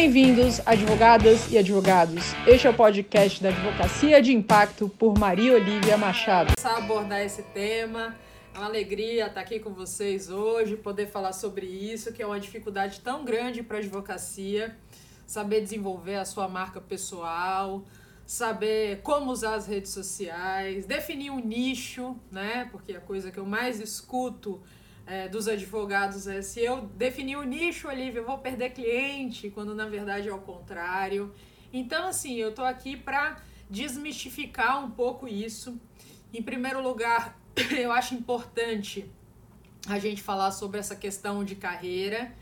Bem-vindos, advogadas e advogados. Este é o podcast da Advocacia de Impacto por Maria Olivia Machado. Começar a abordar esse tema. É uma alegria estar aqui com vocês hoje, poder falar sobre isso, que é uma dificuldade tão grande para a advocacia. Saber desenvolver a sua marca pessoal, saber como usar as redes sociais, definir um nicho, né? Porque a coisa que eu mais escuto é, dos advogados é se eu definir o nicho, Olivia, eu vou perder cliente, quando na verdade é o contrário. Então, assim, eu tô aqui para desmistificar um pouco isso. Em primeiro lugar, eu acho importante a gente falar sobre essa questão de carreira.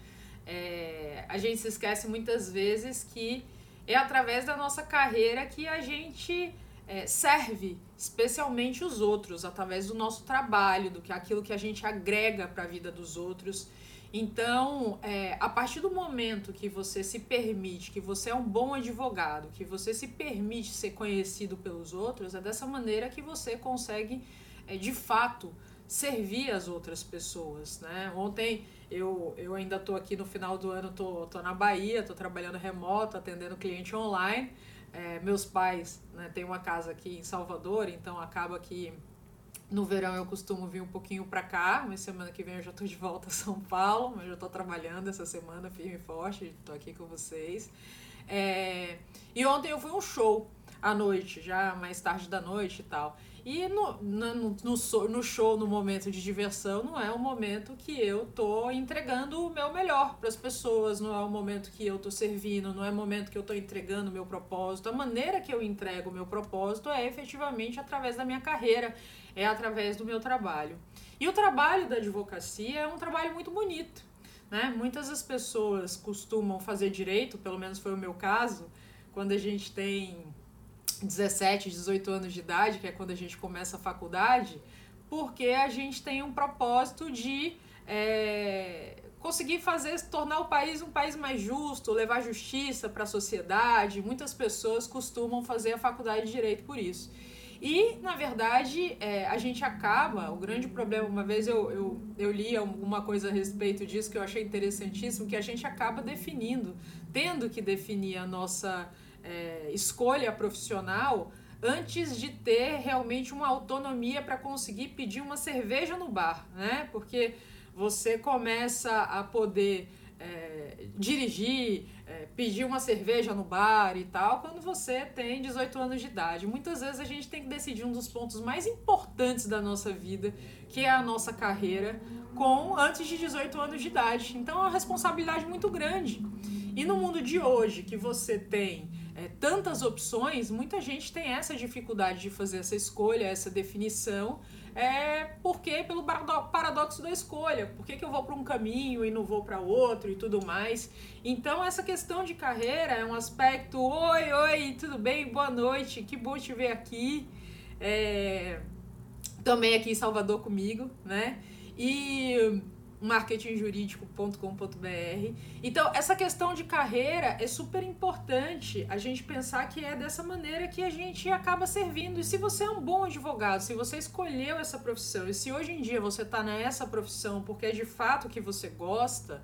É, a gente se esquece muitas vezes que é através da nossa carreira que a gente é, serve especialmente os outros, através do nosso trabalho, do que aquilo que a gente agrega para a vida dos outros. Então, é, a partir do momento que você se permite, que você é um bom advogado, que você se permite ser conhecido pelos outros, é dessa maneira que você consegue, é, de fato, servir as outras pessoas, né? Ontem eu, eu ainda estou aqui no final do ano, tô, tô na Bahia, tô trabalhando remoto, atendendo cliente online. É, meus pais né, têm uma casa aqui em Salvador, então acaba que no verão eu costumo vir um pouquinho para cá, mas semana que vem eu já estou de volta a São Paulo, mas já estou trabalhando essa semana firme e forte, estou aqui com vocês. É, e ontem eu fui um show à noite, já mais tarde da noite e tal. E no, no, no, no show, no momento de diversão, não é o momento que eu tô entregando o meu melhor para as pessoas, não é o momento que eu tô servindo, não é o momento que eu tô entregando o meu propósito. A maneira que eu entrego o meu propósito é efetivamente através da minha carreira, é através do meu trabalho. E o trabalho da advocacia é um trabalho muito bonito. Né? Muitas das pessoas costumam fazer direito, pelo menos foi o meu caso, quando a gente tem 17, 18 anos de idade, que é quando a gente começa a faculdade, porque a gente tem um propósito de é, conseguir fazer, tornar o país um país mais justo, levar justiça para a sociedade. Muitas pessoas costumam fazer a faculdade de Direito por isso. E, na verdade, é, a gente acaba, o grande problema, uma vez eu, eu, eu li alguma coisa a respeito disso que eu achei interessantíssimo, que a gente acaba definindo, tendo que definir a nossa é, escolha profissional antes de ter realmente uma autonomia para conseguir pedir uma cerveja no bar, né? Porque você começa a poder é, dirigir, é, pedir uma cerveja no bar e tal, quando você tem 18 anos de idade. Muitas vezes a gente tem que decidir um dos pontos mais importantes da nossa vida, que é a nossa carreira, com antes de 18 anos de idade. Então é uma responsabilidade muito grande. E no mundo de hoje, que você tem é, tantas opções, muita gente tem essa dificuldade de fazer essa escolha, essa definição, é porque pelo paradoxo da escolha, por que, que eu vou para um caminho e não vou para outro e tudo mais. Então essa questão de carreira é um aspecto, oi, oi, tudo bem, boa noite, que bom te ver aqui, é, também aqui em Salvador comigo, né? E marketingjurídico.com.br. Então, essa questão de carreira é super importante a gente pensar que é dessa maneira que a gente acaba servindo. E se você é um bom advogado, se você escolheu essa profissão, e se hoje em dia você está nessa profissão porque é de fato que você gosta,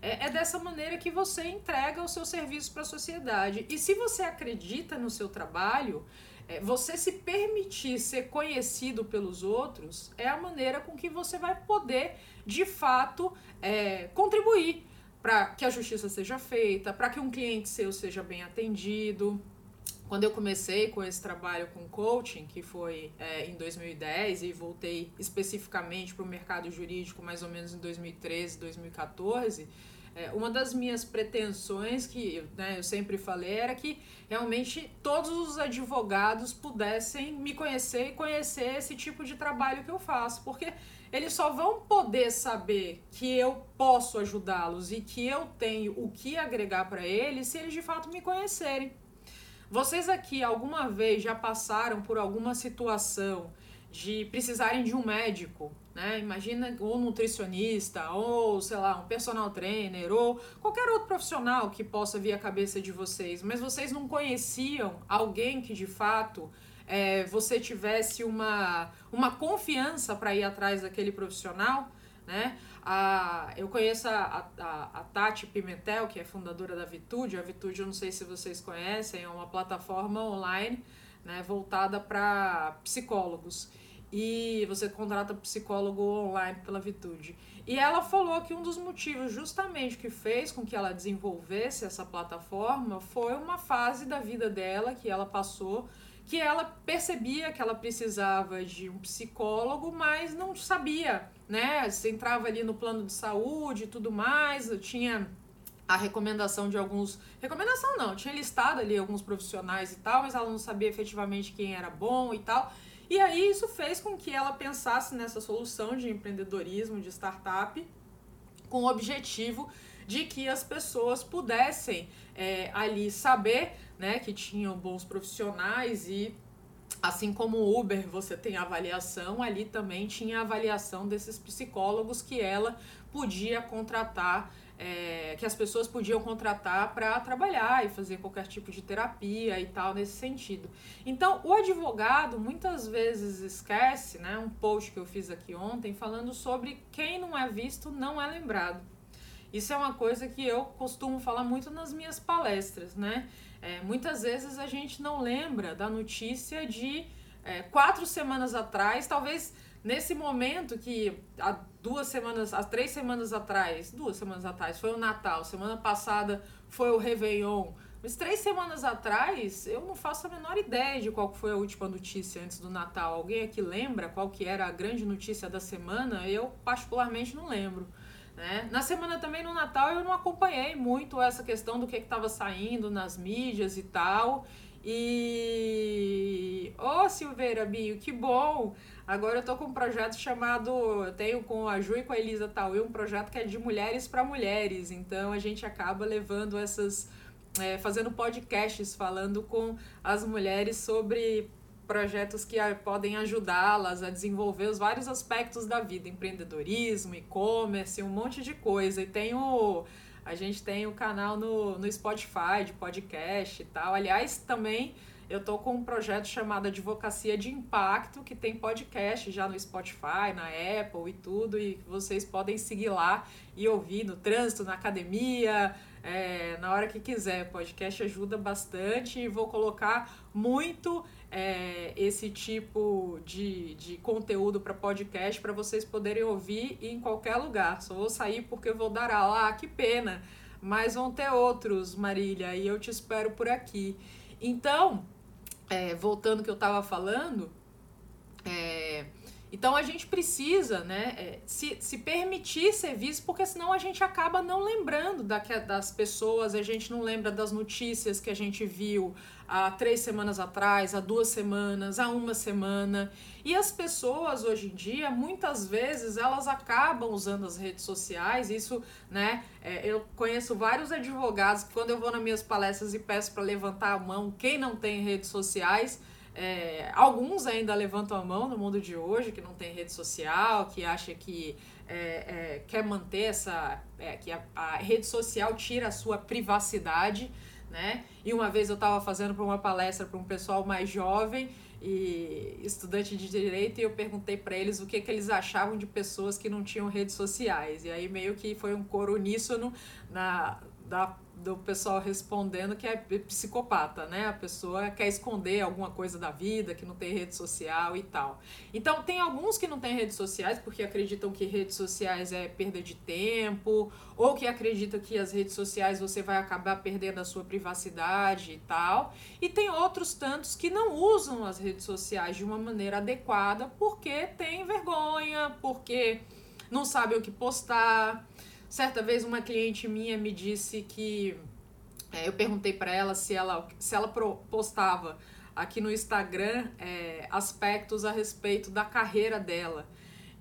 é, é dessa maneira que você entrega o seu serviço para a sociedade. E se você acredita no seu trabalho, é, você se permitir ser conhecido pelos outros é a maneira com que você vai poder, de fato, é, contribuir para que a justiça seja feita, para que um cliente seu seja bem atendido. Quando eu comecei com esse trabalho com coaching, que foi é, em 2010, e voltei especificamente para o mercado jurídico mais ou menos em 2013, 2014 é, uma das minhas pretensões, que né, eu sempre falei, era que realmente todos os advogados pudessem me conhecer e conhecer esse tipo de trabalho que eu faço, porque eles só vão poder saber que eu posso ajudá-los e que eu tenho o que agregar para eles se eles de fato me conhecerem. Vocês aqui alguma vez já passaram por alguma situação de precisarem de um médico, né? Imagina ou nutricionista, ou sei lá, um personal trainer, ou qualquer outro profissional que possa vir à cabeça de vocês, mas vocês não conheciam alguém que de fato é, você tivesse uma, uma confiança para ir atrás daquele profissional. né? A, eu conheço a, a, a, Tati Pimentel, que é fundadora da Vitude. A Vitude, eu não sei se vocês conhecem, é uma plataforma online né, voltada para psicólogos. E você contrata psicólogo online pela Vitude. E ela falou que um dos motivos justamente que fez com que ela desenvolvesse essa plataforma foi uma fase da vida dela que ela passou que ela percebia que ela precisava de um psicólogo, mas não sabia, né? Você entrava ali no plano de saúde e tudo mais, tinha a recomendação de alguns. Recomendação não, tinha listado ali alguns profissionais e tal, mas ela não sabia efetivamente quem era bom e tal. E aí isso fez com que ela pensasse nessa solução de empreendedorismo, de startup, com o objetivo de que as pessoas pudessem é, ali saber né, que tinham bons profissionais e assim como o Uber você tem avaliação, ali também tinha avaliação desses psicólogos que ela podia contratar, é, que as pessoas podiam contratar para trabalhar e fazer qualquer tipo de terapia e tal nesse sentido. Então, o advogado muitas vezes esquece, né, um post que eu fiz aqui ontem falando sobre quem não é visto não é lembrado. Isso é uma coisa que eu costumo falar muito nas minhas palestras, né? É, muitas vezes a gente não lembra da notícia de é, quatro semanas atrás, talvez nesse momento que há duas semanas, há três semanas atrás, duas semanas atrás foi o Natal, semana passada foi o Réveillon, mas três semanas atrás eu não faço a menor ideia de qual foi a última notícia antes do Natal. Alguém aqui lembra qual que era a grande notícia da semana? Eu particularmente não lembro. Né? Na semana também no Natal eu não acompanhei muito essa questão do que estava saindo nas mídias e tal. E. Ô oh, Silveira Binho, que bom! Agora eu tô com um projeto chamado. Tenho com a Ju e com a Elisa Tauí um projeto que é de mulheres para mulheres. Então a gente acaba levando essas. É, fazendo podcasts falando com as mulheres sobre projetos que podem ajudá-las a desenvolver os vários aspectos da vida, empreendedorismo, e-commerce, um monte de coisa. E tem o a gente tem o canal no, no Spotify de podcast e tal. Aliás, também eu tô com um projeto chamado Advocacia de Impacto, que tem podcast já no Spotify, na Apple e tudo, e vocês podem seguir lá e ouvir no trânsito, na academia, é, na hora que quiser. Podcast ajuda bastante e vou colocar muito é, esse tipo de, de conteúdo para podcast para vocês poderem ouvir em qualquer lugar. Só vou sair porque vou dar aula. Ah, que pena! Mas vão ter outros, Marília, e eu te espero por aqui. Então, é, voltando que eu estava falando, é, então a gente precisa né, é, se, se permitir ser visto, porque senão a gente acaba não lembrando da, das pessoas, a gente não lembra das notícias que a gente viu há três semanas atrás, há duas semanas, há uma semana. E as pessoas hoje em dia, muitas vezes, elas acabam usando as redes sociais. Isso, né? É, eu conheço vários advogados que quando eu vou nas minhas palestras e peço para levantar a mão, quem não tem redes sociais é, alguns ainda levantam a mão no mundo de hoje, que não tem rede social, que acha que é, é, quer manter essa. É, que a, a, rede social tira a sua privacidade, né? E uma vez eu estava fazendo para uma palestra para um pessoal mais jovem e estudante de direito e eu perguntei para eles o que, que eles achavam de pessoas que não tinham redes sociais. E aí meio que foi um coro uníssono na, da do pessoal respondendo que é psicopata, né? A pessoa quer esconder alguma coisa da vida, que não tem rede social e tal. Então, tem alguns que não têm redes sociais porque acreditam que redes sociais é perda de tempo, ou que acreditam que as redes sociais você vai acabar perdendo a sua privacidade e tal. E tem outros tantos que não usam as redes sociais de uma maneira adequada porque tem vergonha, porque não sabem o que postar Certa vez uma cliente minha me disse que é, eu perguntei para ela se ela se ela postava aqui no Instagram é, aspectos a respeito da carreira dela.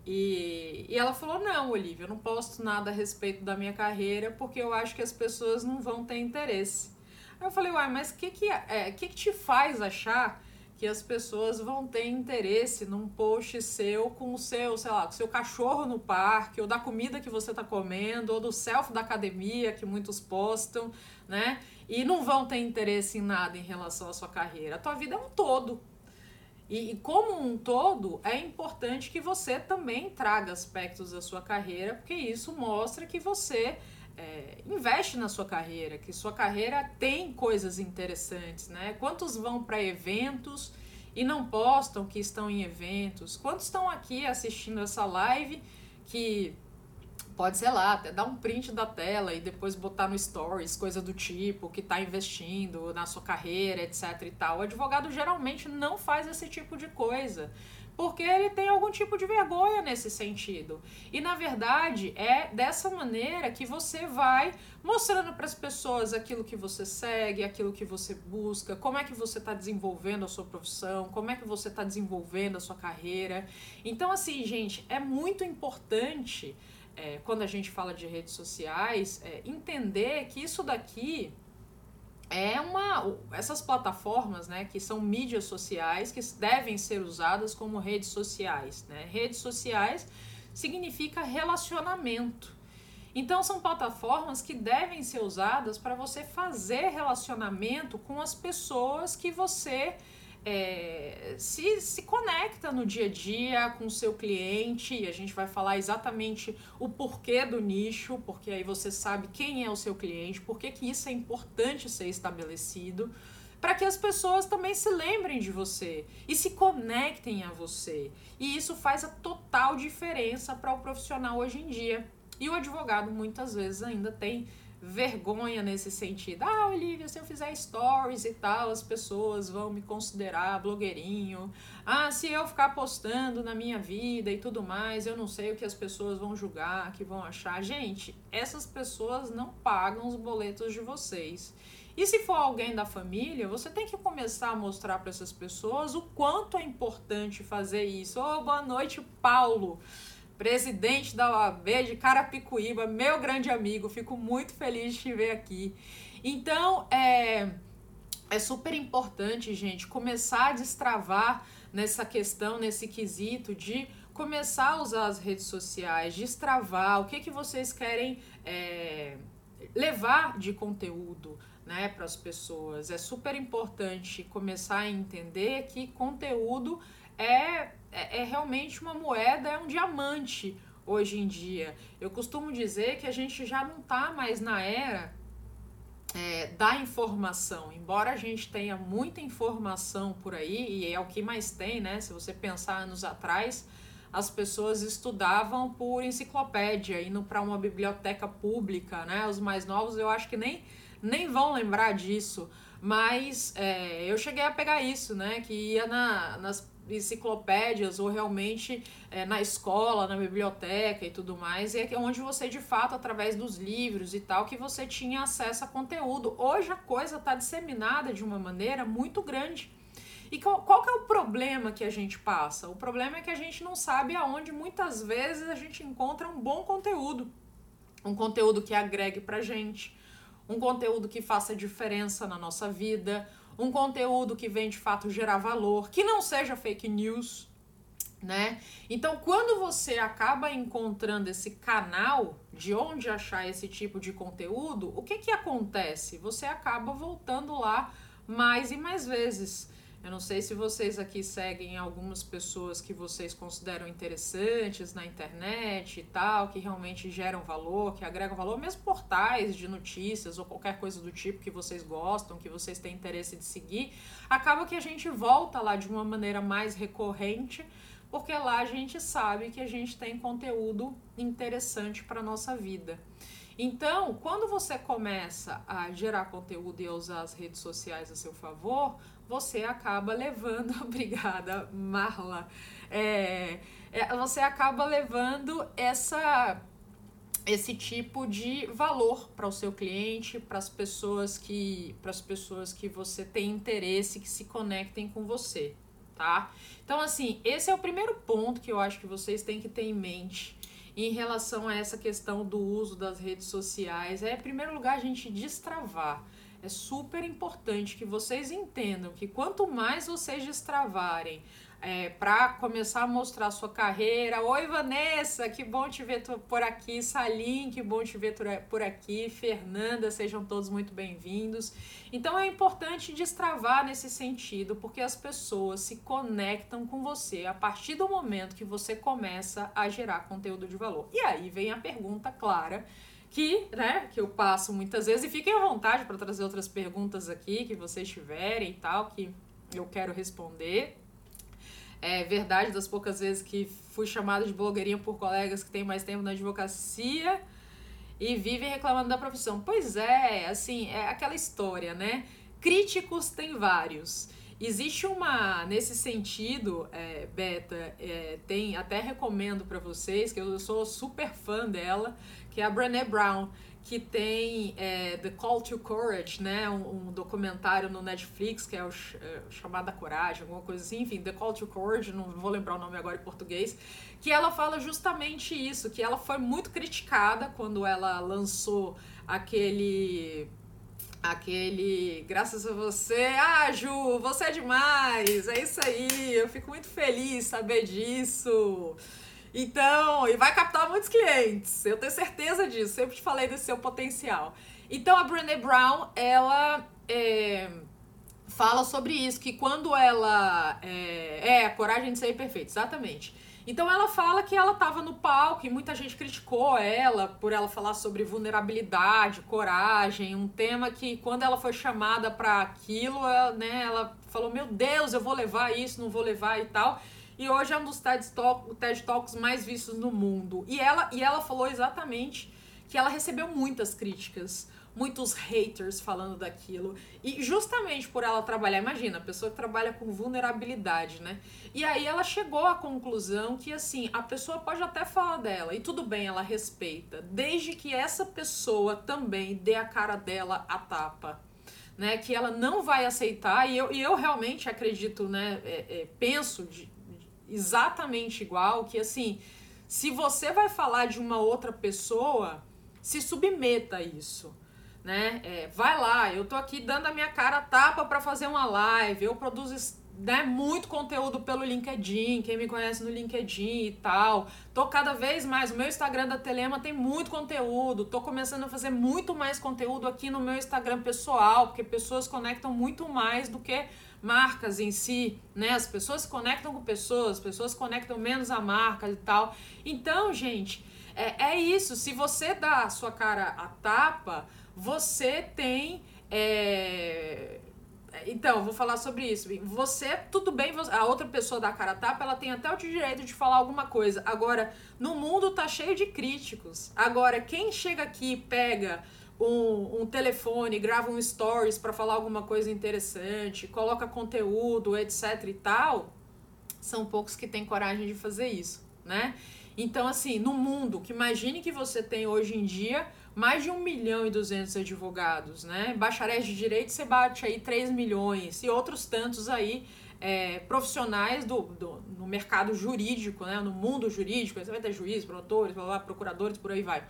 E, e ela falou: Não, Olivia, eu não posto nada a respeito da minha carreira porque eu acho que as pessoas não vão ter interesse. Aí eu falei: Uai, mas o que, que, é, que, que te faz achar que as pessoas vão ter interesse num post seu com o seu, sei lá, com o seu cachorro no parque, ou da comida que você está comendo, ou do selfie da academia que muitos postam, né? E não vão ter interesse em nada em relação à sua carreira. A tua vida é um todo. E, e, como um todo, é importante que você também traga aspectos da sua carreira, porque isso mostra que você é, investe na sua carreira, que sua carreira tem coisas interessantes, né? Quantos vão para eventos e não postam que estão em eventos? Quantos estão aqui assistindo essa live que pode, sei lá, até dar um print da tela e depois botar no stories, coisa do tipo, que está investindo na sua carreira, etc e tal. O advogado geralmente não faz esse tipo de coisa, porque ele tem algum tipo de vergonha nesse sentido. E na verdade, é dessa maneira que você vai mostrando para as pessoas aquilo que você segue, aquilo que você busca, como é que você está desenvolvendo a sua profissão, como é que você está desenvolvendo a sua carreira. Então, assim, gente, é muito importante é, quando a gente fala de redes sociais, é, entender que isso daqui é uma. Essas plataformas, né, que são mídias sociais, que devem ser usadas como redes sociais. Né? Redes sociais significa relacionamento. Então, são plataformas que devem ser usadas para você fazer relacionamento com as pessoas que você é, se, se conecta no dia a dia com o seu cliente e a gente vai falar exatamente o porquê do nicho, porque aí você sabe quem é o seu cliente, por que isso é importante ser estabelecido, para que as pessoas também se lembrem de você e se conectem a você. E isso faz a total diferença para o profissional hoje em dia. E o advogado muitas vezes ainda tem vergonha nesse sentido. Ah, Olivia, se eu fizer stories e tal, as pessoas vão me considerar blogueirinho. Ah, se eu ficar postando na minha vida e tudo mais, eu não sei o que as pessoas vão julgar, que vão achar. Gente, essas pessoas não pagam os boletos de vocês. E se for alguém da família, você tem que começar a mostrar para essas pessoas o quanto é importante fazer isso. Oh, boa noite, Paulo presidente da OAB de Carapicuíba, meu grande amigo. Fico muito feliz de te ver aqui. Então, é, é super importante, gente, começar a destravar nessa questão, nesse quesito de começar a usar as redes sociais, destravar o que, que vocês querem é, levar de conteúdo né, para as pessoas. É super importante começar a entender que conteúdo é é, é realmente uma moeda, é um diamante hoje em dia. Eu costumo dizer que a gente já não está mais na era é, da informação, embora a gente tenha muita informação por aí, e é o que mais tem, né? Se você pensar anos atrás, as pessoas estudavam por enciclopédia, indo para uma biblioteca pública, né? Os mais novos eu acho que nem, nem vão lembrar disso, mas é, eu cheguei a pegar isso, né? Que ia na, nas enciclopédias ou realmente é, na escola, na biblioteca e tudo mais, e é onde você de fato, através dos livros e tal, que você tinha acesso a conteúdo. Hoje a coisa está disseminada de uma maneira muito grande. E qual, qual que é o problema que a gente passa? O problema é que a gente não sabe aonde muitas vezes a gente encontra um bom conteúdo. Um conteúdo que agregue pra gente, um conteúdo que faça diferença na nossa vida, um conteúdo que vem de fato gerar valor, que não seja fake news, né? Então, quando você acaba encontrando esse canal de onde achar esse tipo de conteúdo, o que que acontece? Você acaba voltando lá mais e mais vezes. Eu não sei se vocês aqui seguem algumas pessoas que vocês consideram interessantes na internet e tal, que realmente geram valor, que agregam valor, mesmo portais de notícias ou qualquer coisa do tipo que vocês gostam, que vocês têm interesse de seguir, acaba que a gente volta lá de uma maneira mais recorrente, porque lá a gente sabe que a gente tem conteúdo interessante para nossa vida. Então, quando você começa a gerar conteúdo e a usar as redes sociais a seu favor, você acaba levando, obrigada, Marla, é, é, você acaba levando essa esse tipo de valor para o seu cliente, para as pessoas que para as pessoas que você tem interesse que se conectem com você, tá? Então assim, esse é o primeiro ponto que eu acho que vocês têm que ter em mente em relação a essa questão do uso das redes sociais. É, em primeiro lugar, a gente destravar é super importante que vocês entendam que quanto mais vocês destravarem é, para começar a mostrar a sua carreira. Oi, Vanessa, que bom te ver por aqui. Salim, que bom te ver por aqui. Fernanda, sejam todos muito bem-vindos. Então é importante destravar nesse sentido, porque as pessoas se conectam com você a partir do momento que você começa a gerar conteúdo de valor. E aí vem a pergunta clara que, né, que eu passo muitas vezes e fiquem à vontade para trazer outras perguntas aqui que vocês tiverem e tal que eu quero responder. É verdade das poucas vezes que fui chamada de blogueirinha por colegas que têm mais tempo na advocacia e vivem reclamando da profissão. Pois é, assim, é aquela história, né? Críticos tem vários. Existe uma, nesse sentido, é, Beta, é, tem, até recomendo para vocês, que eu sou super fã dela, que é a Brené Brown que tem é, The Call to Courage, né? Um, um, documentário no Netflix que é o, é, chamado Coragem, alguma coisa assim, enfim, The Call to Courage, não vou lembrar o nome agora em português, que ela fala justamente isso, que ela foi muito criticada quando ela lançou aquele aquele graças a você, ah, Ju, você é demais. É isso aí. Eu fico muito feliz saber disso. Então, e vai captar muitos clientes. Eu tenho certeza disso. Sempre te falei desse seu potencial. Então, a Brené Brown, ela é, fala sobre isso, que quando ela é, é a coragem de ser perfeita, exatamente. Então ela fala que ela estava no palco e muita gente criticou ela por ela falar sobre vulnerabilidade, coragem, um tema que quando ela foi chamada para aquilo, ela, né, ela falou: "Meu Deus, eu vou levar isso, não vou levar" e tal. E hoje é um dos TED, Talk, TED Talks mais vistos no mundo. E ela, e ela falou exatamente que ela recebeu muitas críticas, muitos haters falando daquilo. E justamente por ela trabalhar, imagina, a pessoa que trabalha com vulnerabilidade, né? E aí ela chegou à conclusão que assim, a pessoa pode até falar dela, e tudo bem, ela respeita, desde que essa pessoa também dê a cara dela a tapa. Né, que ela não vai aceitar, e eu, e eu realmente acredito, né, é, é, penso de, exatamente igual, que assim, se você vai falar de uma outra pessoa, se submeta a isso. Né? É, vai lá, eu tô aqui dando a minha cara tapa para fazer uma live, eu produzo né, muito conteúdo pelo LinkedIn, quem me conhece no LinkedIn e tal. Tô cada vez mais, o meu Instagram da Telema tem muito conteúdo, tô começando a fazer muito mais conteúdo aqui no meu Instagram pessoal, porque pessoas conectam muito mais do que marcas em si, né? As pessoas se conectam com pessoas, as pessoas conectam menos a marca e tal. Então, gente, é, é isso. Se você dá a sua cara a tapa, você tem. É... Então, vou falar sobre isso. Você, tudo bem, a outra pessoa da cara tapa, ela tem até o direito de falar alguma coisa. Agora, no mundo tá cheio de críticos. Agora, quem chega aqui e pega um, um telefone, grava um stories para falar alguma coisa interessante, coloca conteúdo, etc e tal, são poucos que têm coragem de fazer isso, né? Então, assim, no mundo, que imagine que você tem hoje em dia mais de 1 milhão e 200 advogados, né? Bacharéis de direito, você bate aí 3 milhões e outros tantos aí é, profissionais do, do, no mercado jurídico, né? No mundo jurídico, você vai ter juízes, promotores, procuradores, por aí vai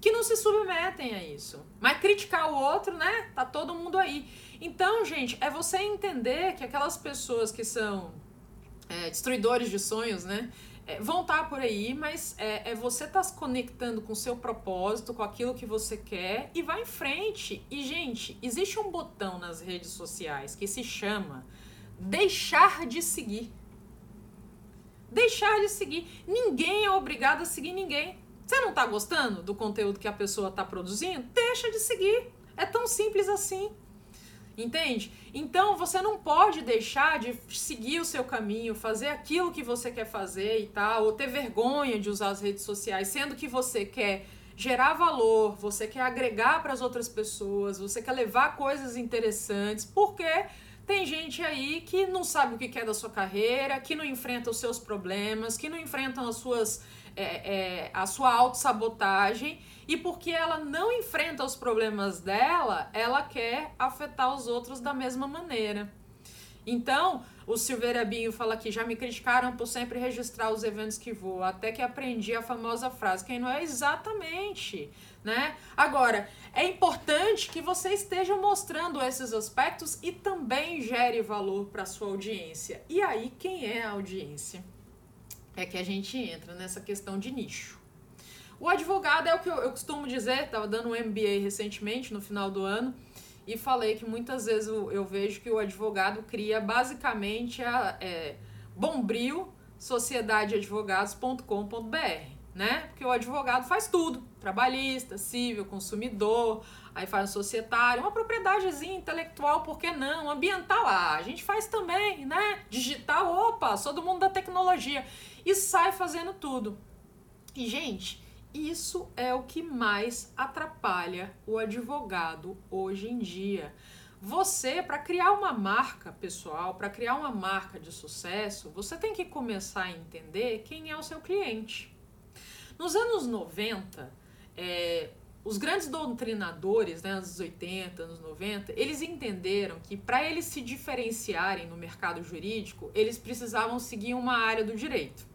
que não se submetem a isso. Mas criticar o outro, né? Tá todo mundo aí. Então, gente, é você entender que aquelas pessoas que são é, destruidores de sonhos, né? É, vão estar tá por aí, mas é, é você tá se conectando com o seu propósito, com aquilo que você quer e vai em frente. E, gente, existe um botão nas redes sociais que se chama deixar de seguir. Deixar de seguir. Ninguém é obrigado a seguir ninguém. Você não está gostando do conteúdo que a pessoa está produzindo? Deixa de seguir. É tão simples assim. Entende? Então você não pode deixar de seguir o seu caminho, fazer aquilo que você quer fazer e tal, ou ter vergonha de usar as redes sociais, sendo que você quer gerar valor, você quer agregar para as outras pessoas, você quer levar coisas interessantes, porque tem gente aí que não sabe o que quer da sua carreira, que não enfrenta os seus problemas, que não enfrentam as suas é, é, a sua autossabotagem e porque ela não enfrenta os problemas dela, ela quer afetar os outros da mesma maneira. Então, O Silveira Binho fala aqui, já me criticaram por sempre registrar os eventos que vou, até que aprendi a famosa frase, quem não é exatamente, né? Agora, é importante que você esteja mostrando esses aspectos e também gere valor para sua audiência. E aí, quem é a audiência? É que a gente entra nessa questão de nicho. O advogado é o que eu, eu costumo dizer, estava dando um MBA recentemente, no final do ano, e falei que muitas vezes eu, eu vejo que o advogado cria basicamente a é, Bombril sociedadeadvogados.com.br, né? Porque o advogado faz tudo, trabalhista, civil, consumidor, aí faz um societário, uma propriedadezinha intelectual, por que não? Ambiental, ah, a gente faz também, né? Digital, opa, sou do mundo da tecnologia. E sai fazendo tudo. E, gente, isso é o que mais atrapalha o advogado hoje em dia. Você, para criar uma marca pessoal, para criar uma marca de sucesso, você tem que começar a entender quem é o seu cliente. Nos anos 90, é, os grandes doutrinadores, né, anos 80, anos 90, eles entenderam que para eles se diferenciarem no mercado jurídico, eles precisavam seguir uma área do direito.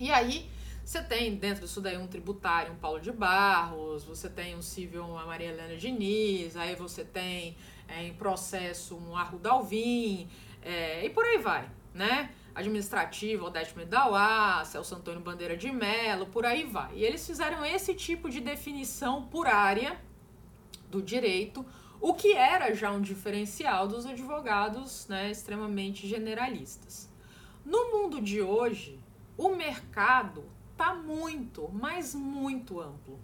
E aí, você tem dentro disso daí um tributário, um Paulo de Barros, você tem um civil, uma Maria Helena Diniz, aí você tem é, em processo um Arruda Alvim, é, e por aí vai, né? Administrativo, Odete Medauá, Celso Antônio Bandeira de Mello, por aí vai. E eles fizeram esse tipo de definição por área do direito, o que era já um diferencial dos advogados né, extremamente generalistas. No mundo de hoje, o mercado está muito, mas muito amplo.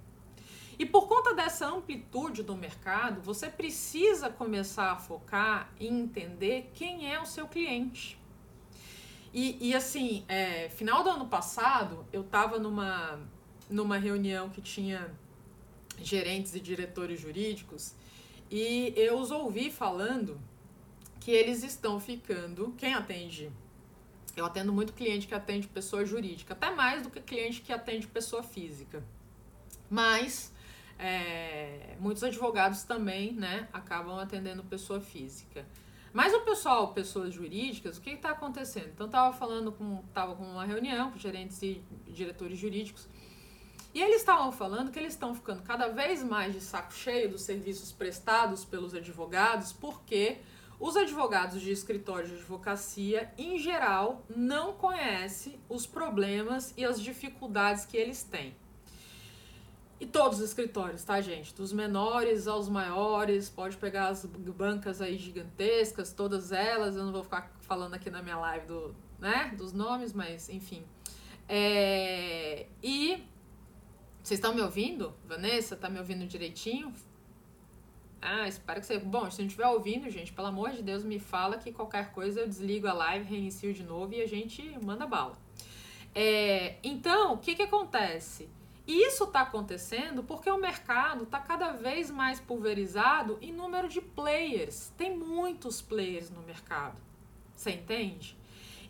E por conta dessa amplitude do mercado, você precisa começar a focar em entender quem é o seu cliente. E, e assim, é, final do ano passado, eu estava numa, numa reunião que tinha gerentes e diretores jurídicos e eu os ouvi falando que eles estão ficando, quem atende eu atendo muito cliente que atende pessoa jurídica, até mais do que cliente que atende pessoa física. Mas é, muitos advogados também né, acabam atendendo pessoa física. Mas o pessoal, pessoas jurídicas, o que está acontecendo? Então, estava falando com, tava com uma reunião com gerentes e diretores jurídicos, e eles estavam falando que eles estão ficando cada vez mais de saco cheio dos serviços prestados pelos advogados, porque os advogados de escritório de advocacia, em geral, não conhecem os problemas e as dificuldades que eles têm. E todos os escritórios, tá, gente? Dos menores aos maiores, pode pegar as bancas aí gigantescas, todas elas. Eu não vou ficar falando aqui na minha live do, né, dos nomes, mas enfim. É... E vocês estão me ouvindo? Vanessa, tá me ouvindo direitinho? Ah, espero que você. Bom, se não estiver ouvindo, gente, pelo amor de Deus, me fala que qualquer coisa eu desligo a live, reinicio de novo e a gente manda bala. É, então, o que, que acontece? Isso está acontecendo porque o mercado está cada vez mais pulverizado em número de players. Tem muitos players no mercado. Você entende?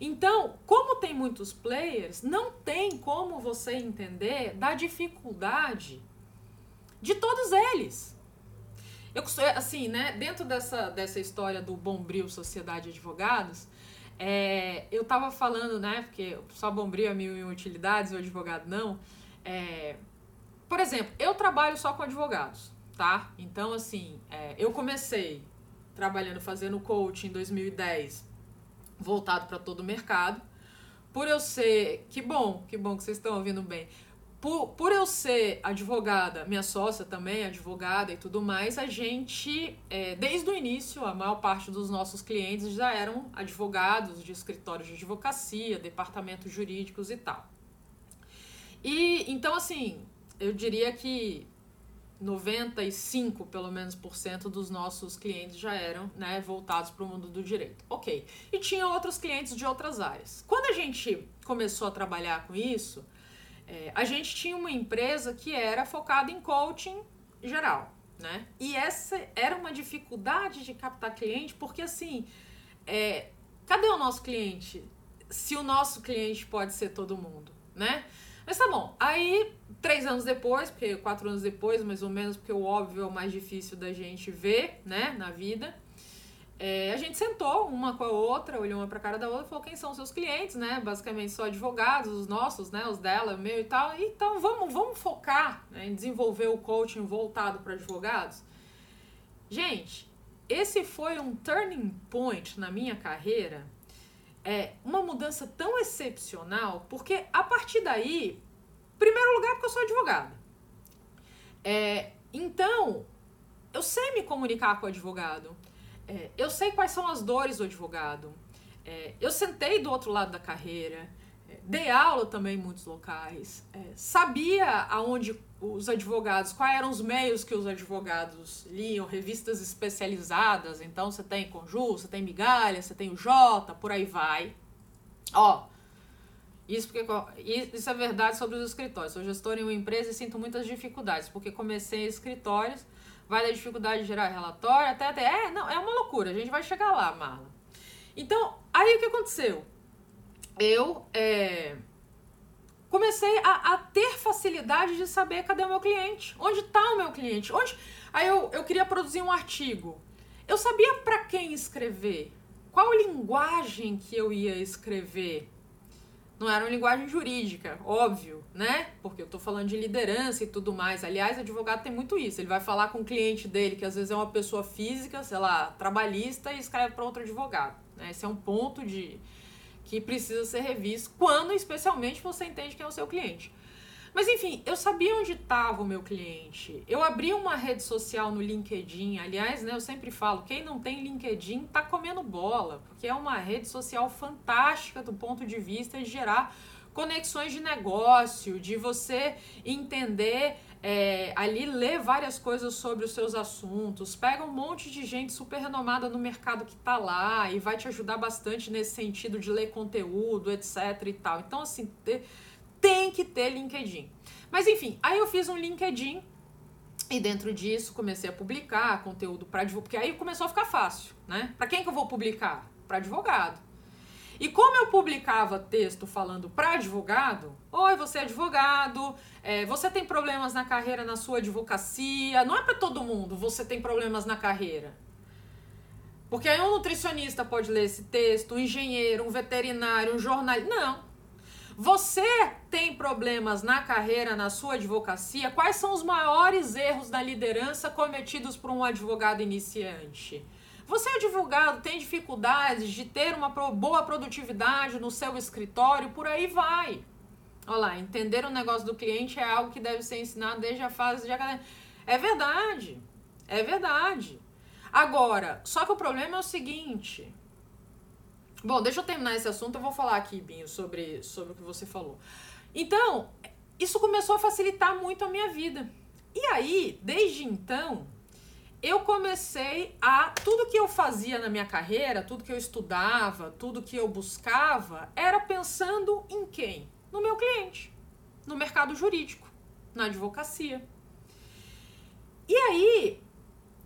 Então, como tem muitos players, não tem como você entender da dificuldade de todos eles. Eu, assim, né, dentro dessa, dessa história do Bombril Sociedade de Advogados, é, eu tava falando, né, porque só Bombril é mil e utilidades, o advogado não. É, por exemplo, eu trabalho só com advogados, tá? Então, assim, é, eu comecei trabalhando, fazendo coaching em 2010, voltado para todo o mercado. Por eu ser. Que bom, que bom que vocês estão ouvindo bem por, por eu ser advogada, minha sócia também é advogada e tudo mais, a gente, é, desde o início, a maior parte dos nossos clientes já eram advogados de escritórios de advocacia, departamentos jurídicos e tal. E então, assim, eu diria que 95, pelo menos, por cento dos nossos clientes já eram né, voltados para o mundo do direito. Ok. E tinha outros clientes de outras áreas. Quando a gente começou a trabalhar com isso, é, a gente tinha uma empresa que era focada em coaching geral, né? E essa era uma dificuldade de captar cliente, porque assim, é, cadê o nosso cliente? Se o nosso cliente pode ser todo mundo, né? Mas tá bom, aí três anos depois, porque quatro anos depois, mais ou menos, porque o óbvio é o mais difícil da gente ver, né, na vida. é, a gente sentou uma com a outra, olhou uma pra cara da outra e falou quem são seus clientes, né? Basicamente só advogados, os nossos, né? Os dela, o meu e tal. Então vamos, vamos focar né, em desenvolver o coaching voltado para advogados. Gente, esse foi um turning point na minha carreira, é uma mudança tão excepcional, porque a partir daí, primeiro lugar, porque eu sou advogada. É, então, eu sei me comunicar com o advogado. É, eu sei quais são as dores do advogado. É, eu sentei do outro lado da carreira, é, dei aula também em muitos locais, é, sabia aonde os advogados, quais eram os meios que os advogados liam, revistas especializadas. Então você tem Conjur, você tem Migalha, você tem o Jota, por aí vai. Ó, isso, porque, isso é verdade sobre os escritórios. Sou gestor em uma empresa e sinto muitas dificuldades, porque comecei em escritórios vai da dificuldade de gerar relatório, até, até. É, não, é uma loucura, a gente vai chegar lá, Marla. Então, aí o que aconteceu? Eu é, comecei a, a, ter facilidade de saber cadê o meu cliente, onde está o meu cliente, onde. Aí eu, eu queria produzir um artigo. Eu sabia para quem escrever, qual linguagem que eu ia escrever. Não era uma linguagem jurídica, óbvio, né? Porque eu tô falando de liderança e tudo mais. Aliás, advogado tem muito isso. Ele vai falar com o cliente dele, que às vezes é uma pessoa física, sei lá, trabalhista, e escreve para outro advogado. Né? Esse é um ponto de que precisa ser revisto quando, especialmente, você entende quem é o seu cliente. Mas enfim, eu sabia onde estava o meu cliente. Eu abri uma rede social no LinkedIn. Aliás, né, eu sempre falo, quem não tem LinkedIn tá comendo bola, porque é uma rede social fantástica do ponto de vista de gerar conexões de negócio, de você entender é, ali ler várias coisas sobre os seus assuntos, pega um monte de gente super renomada no mercado que tá lá e vai te ajudar bastante nesse sentido de ler conteúdo, etc e tal. Então, assim, tem que ter LinkedIn. Mas enfim, aí eu fiz um LinkedIn e dentro disso comecei a publicar conteúdo para advogado, porque aí começou a ficar fácil, né? Para quem que eu vou publicar? Para advogado. E como eu publicava texto falando para advogado, oi, você é advogado, é, você tem problemas na carreira na sua advocacia, não é para todo mundo, você tem problemas na carreira. Porque aí um nutricionista pode ler esse texto, um engenheiro, um veterinário, um jornalista. Não. Você tem problemas na carreira, na sua advocacia? Quais são os maiores erros da liderança cometidos por um advogado iniciante? Você é advogado, tem dificuldades de ter uma boa produtividade no seu escritório, por aí vai. Olha lá, entender o negócio do cliente é algo que deve ser ensinado desde a fase de academia. É verdade, é verdade. Agora, só que o problema é o seguinte: Bom, deixa eu terminar esse assunto, eu vou falar aqui, Binho, sobre, sobre o que você falou. Então, isso começou a facilitar muito a minha vida. E aí, desde então, eu comecei a. Tudo que eu fazia na minha carreira, tudo que eu estudava, tudo que eu buscava, era pensando em quem? No meu cliente, no mercado jurídico, na advocacia. E aí,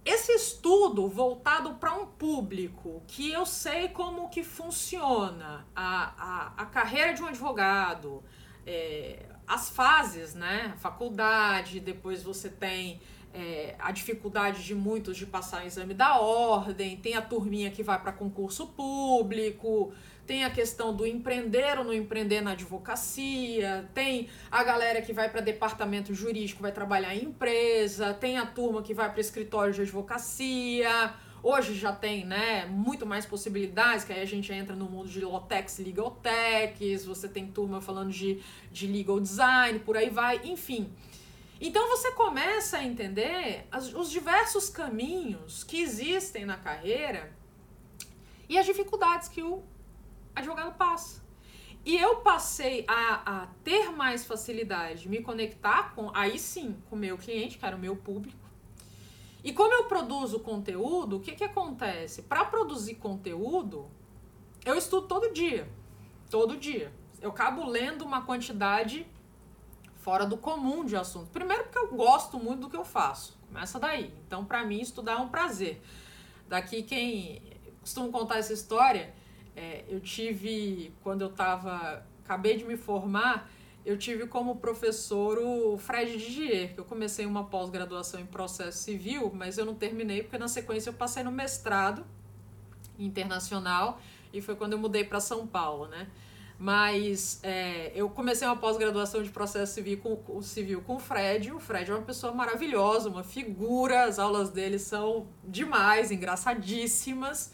esse estudo voltado para um público que eu sei como que funciona a, a, a carreira de um advogado, é, as fases, né? Faculdade, depois você tem é, a dificuldade de muitos de passar o exame da ordem, tem a turminha que vai para concurso público, tem a questão do empreender ou não empreender na advocacia, tem a galera que vai para departamento jurídico, vai trabalhar em empresa, tem a turma que vai para escritório de advocacia. Hoje já tem, né, muito mais possibilidades, que aí a gente entra no mundo de Lotex, Legal Techs, você tem turma falando de, de legal design, por aí vai, enfim. Então você começa a entender as, os diversos caminhos que existem na carreira e as dificuldades que o advogado passa. E eu passei a, a ter mais facilidade de me conectar com, aí sim, com o meu cliente, que era o meu público. E como eu produzo conteúdo, o que, que acontece? Para produzir conteúdo, eu estudo todo dia. Todo dia. Eu acabo lendo uma quantidade fora do comum de assuntos. Primeiro porque eu gosto muito do que eu faço. Começa daí. Então, para mim, estudar é um prazer. Daqui quem costuma contar essa história é, eu tive, quando eu estava, acabei de me formar, eu tive como professor o Fred Didier, que eu comecei uma pós-graduação em processo civil, mas eu não terminei porque na sequência eu passei no mestrado internacional e foi quando eu mudei para São Paulo, né? Mas é, eu comecei uma pós-graduação de processo civil com, civil com o Fred. O Fred é uma pessoa maravilhosa, uma figura, as aulas dele são demais, engraçadíssimas.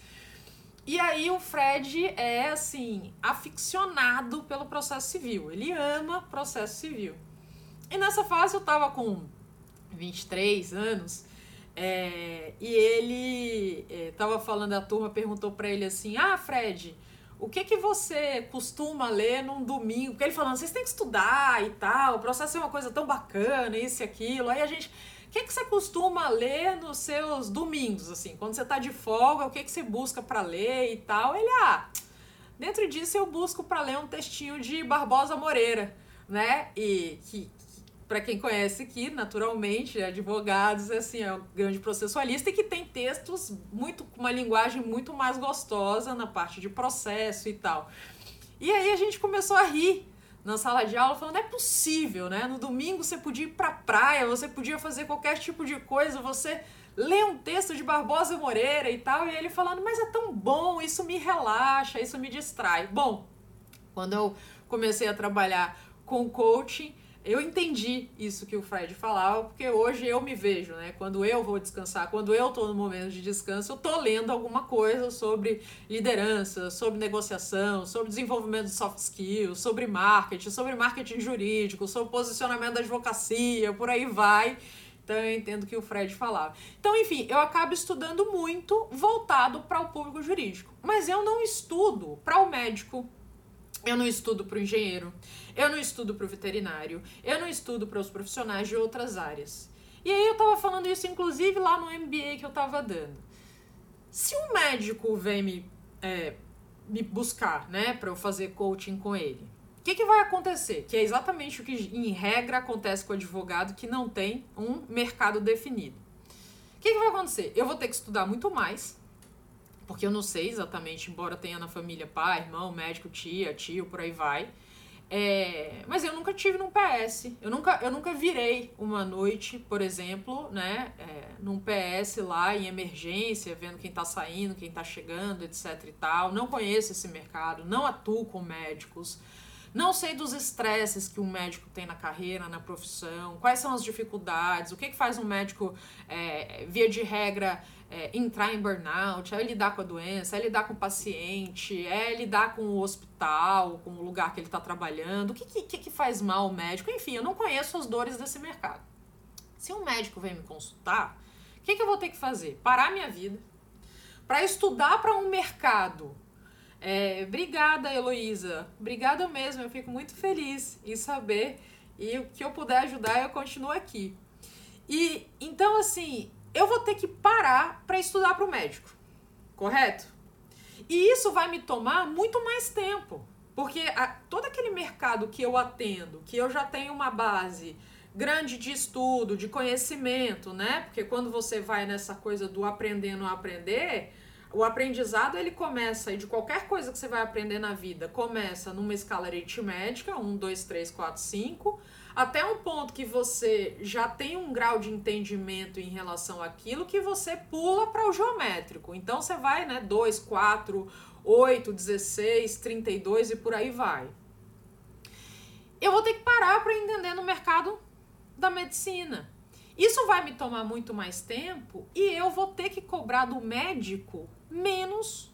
E aí o Fred é assim, aficionado pelo processo civil. Ele ama processo civil. E nessa fase eu tava com 23 anos é, e ele é, tava falando, a turma perguntou para ele assim: Ah, Fred, o que que você costuma ler num domingo? Porque ele falando, vocês têm que estudar e tal, o processo é uma coisa tão bacana, isso e aquilo. Aí a gente, o que que você costuma ler nos seus domingos, assim? Quando você tá de folga, o que que você busca para ler e tal? Ele, ah, dentro disso eu busco para ler um textinho de Barbosa Moreira, né? E que, para quem conhece aqui, naturalmente, advogados, assim, é um grande processualista e que tem textos muito com uma linguagem muito mais gostosa na parte de processo e tal. E aí a gente começou a rir na sala de aula, falando: é possível, né? No domingo você podia ir pra praia, você podia fazer qualquer tipo de coisa, você lê um texto de Barbosa Moreira e tal, e ele falando: mas é tão bom, isso me relaxa, isso me distrai. Bom, quando eu comecei a trabalhar com coaching, eu entendi isso que o Fred falava, porque hoje eu me vejo, né? Quando eu vou descansar, quando eu tô no momento de descanso, eu tô lendo alguma coisa sobre liderança, sobre negociação, sobre desenvolvimento de soft skills, sobre marketing, sobre marketing jurídico, sobre posicionamento da advocacia, por aí vai. Então eu entendo que o Fred falava. Então, enfim, eu acabo estudando muito voltado para o público jurídico, mas eu não estudo para o médico, eu não estudo para o engenheiro, eu não estudo para o veterinário, eu não estudo para os profissionais de outras áreas. E aí eu tava falando isso, inclusive, lá no MBA que eu tava dando. Se um médico vem me, é, me buscar, né, para eu fazer coaching com ele, o que, que vai acontecer? Que é exatamente o que, em regra, acontece com o advogado que não tem um mercado definido. O que, que vai acontecer? Eu vou ter que estudar muito mais, porque eu não sei exatamente, embora tenha na família pai, irmão, médico, tia, tio, por aí vai. É, mas eu nunca tive num PS. Eu nunca, eu nunca virei uma noite, por exemplo, né, é, num PS lá em emergência, vendo quem tá saindo, quem tá chegando, etc e tal. Não conheço esse mercado, não atuo com médicos. Não sei dos estresses que um médico tem na carreira, na profissão, quais são as dificuldades, o que, que faz um médico, é, via de regra, é, entrar em burnout, é lidar com a doença, é lidar com o paciente, é lidar com o hospital, com o lugar que ele está trabalhando, o que, que, que faz mal o médico, enfim, eu não conheço as dores desse mercado. Se um médico vem me consultar, o que, que eu vou ter que fazer? Parar minha vida para estudar para um mercado. É, obrigada, Heloísa. Obrigada mesmo, eu fico muito feliz em saber e o que eu puder ajudar, eu continuo aqui. E então, assim, eu vou ter que parar para estudar para o médico, correto? E isso vai me tomar muito mais tempo, porque a, todo aquele mercado que eu atendo, que eu já tenho uma base grande de estudo, de conhecimento, né? Porque quando você vai nessa coisa do aprendendo a aprender, o aprendizado ele começa, e de qualquer coisa que você vai aprender na vida, começa numa escala aritmética, 1, 2, 3, 4, 5, até um ponto que você já tem um grau de entendimento em relação àquilo que você pula para o geométrico. Então você vai, né, 2, 4, 8, 16, 32 e por aí vai. Eu vou ter que parar para entender no mercado da medicina. Isso vai me tomar muito mais tempo e eu vou ter que cobrar do médico menos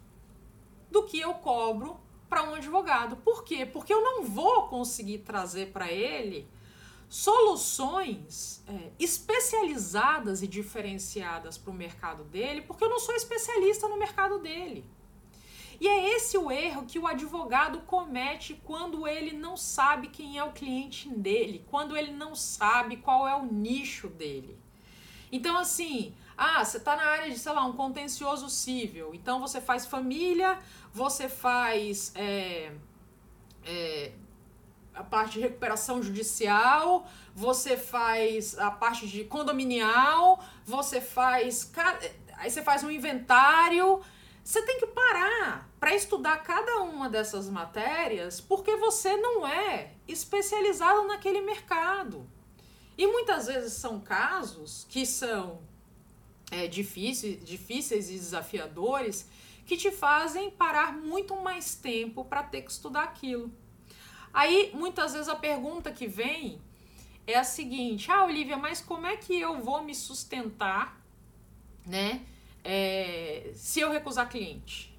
do que eu cobro para um advogado. Por quê? Porque eu não vou conseguir trazer para ele soluções é, especializadas e diferenciadas para o mercado dele, porque eu não sou especialista no mercado dele. E é esse o erro que o advogado comete quando ele não sabe quem é o cliente dele, quando ele não sabe qual é o nicho dele. Então, assim, ah, você está na área de, sei lá, um contencioso civil, então você faz família, você faz. É, é, a parte de recuperação judicial, você faz a parte de condominial, você faz. Aí você faz um inventário. Você tem que parar para estudar cada uma dessas matérias porque você não é especializado naquele mercado. E muitas vezes são casos que são é, difíceis, difíceis e desafiadores que te fazem parar muito mais tempo para ter que estudar aquilo. Aí, muitas vezes a pergunta que vem é a seguinte: Ah, Olivia, mas como é que eu vou me sustentar, né? É, se eu recusar cliente?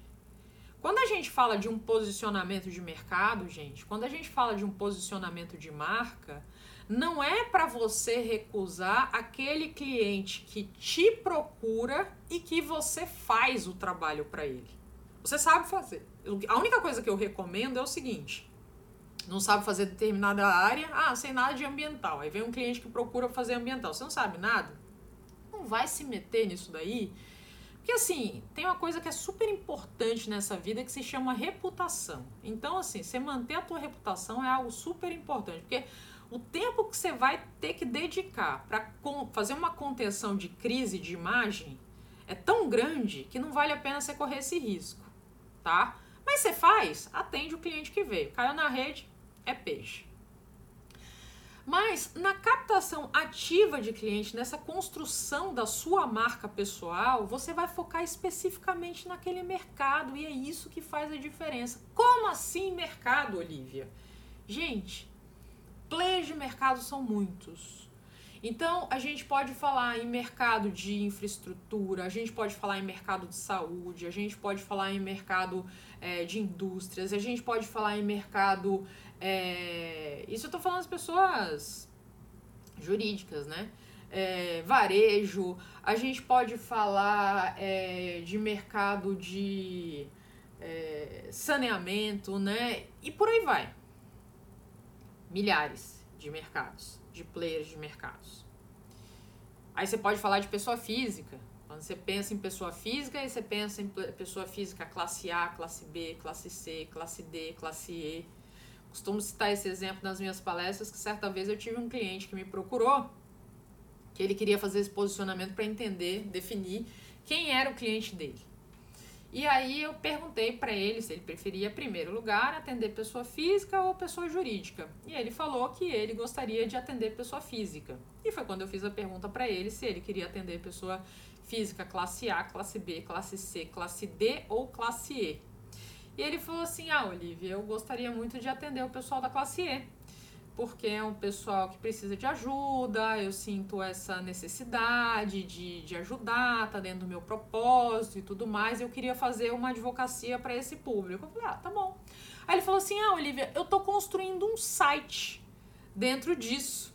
Quando a gente fala de um posicionamento de mercado, gente, quando a gente fala de um posicionamento de marca, não é para você recusar aquele cliente que te procura e que você faz o trabalho para ele. Você sabe fazer. A única coisa que eu recomendo é o seguinte: não sabe fazer determinada área, ah, sem nada de ambiental. Aí vem um cliente que procura fazer ambiental. Você não sabe nada? Não vai se meter nisso daí. Porque assim, tem uma coisa que é super importante nessa vida que se chama reputação. Então, assim, você manter a tua reputação é algo super importante. Porque o tempo que você vai ter que dedicar para fazer uma contenção de crise de imagem é tão grande que não vale a pena você correr esse risco, tá? Mas você faz, atende o cliente que veio. Caiu na rede, é peixe. Mas na captação ativa de cliente, nessa construção da sua marca pessoal, você vai focar especificamente naquele mercado e é isso que faz a diferença. Como assim mercado, Olivia? Gente, players de mercado são muitos. Então, a gente pode falar em mercado de infraestrutura, a gente pode falar em mercado de saúde, a gente pode falar em mercado é, de indústrias, a gente pode falar em mercado. É, isso eu estou falando das pessoas jurídicas, né? É, varejo, a gente pode falar é, de mercado de é, saneamento, né? E por aí vai. Milhares de mercados de players de mercados. Aí você pode falar de pessoa física. Quando você pensa em pessoa física, aí você pensa em pessoa física classe A, classe B, classe C, classe D, classe E. Costumo citar esse exemplo nas minhas palestras, que certa vez eu tive um cliente que me procurou, que ele queria fazer esse posicionamento para entender, definir quem era o cliente dele. E aí eu perguntei para ele se ele preferia, primeiro lugar, atender pessoa física ou pessoa jurídica. E ele falou que ele gostaria de atender pessoa física. E foi quando eu fiz a pergunta para ele se ele queria atender pessoa física classe A, classe B, classe C, classe D ou classe E. E ele falou assim: Ah, Olivia, eu gostaria muito de atender o pessoal da classe E porque é um pessoal que precisa de ajuda, eu sinto essa necessidade de, de ajudar, tá dentro do meu propósito e tudo mais, eu queria fazer uma advocacia para esse público. Eu falei, ah, tá bom. Aí ele falou assim, ah, Olivia, eu tô construindo um site dentro disso.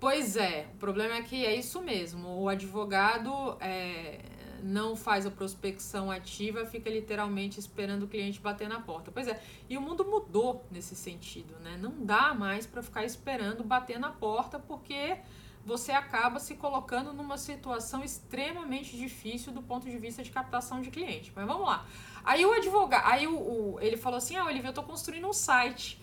Pois é, o problema é que é isso mesmo, o advogado é, não faz a prospecção ativa, fica literalmente esperando o cliente bater na porta. Pois é, e o mundo mudou nesse sentido, né? Não dá mais para ficar esperando bater na porta, porque você acaba se colocando numa situação extremamente difícil do ponto de vista de captação de cliente. Mas vamos lá. Aí o advogado, aí o, o ele falou assim: "Ah, Olivia, eu tô construindo um site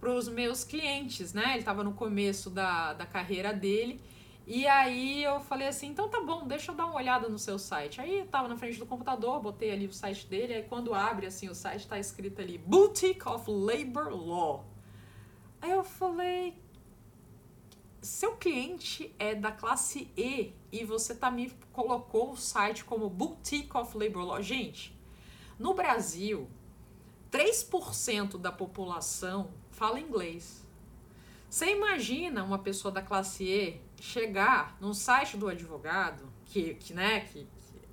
para os meus clientes, né? Ele estava no começo da, da carreira dele. E aí eu falei assim, então tá bom, deixa eu dar uma olhada no seu site. Aí eu tava na frente do computador, botei ali o site dele, aí quando abre assim o site tá escrito ali Boutique of Labor Law. Aí eu falei, seu cliente é da classe E e você tá me colocou o site como Boutique of Labor Law. Gente, no Brasil, 3% da população fala inglês. Você imagina uma pessoa da classe E chegar no site do advogado, que, que, né, que,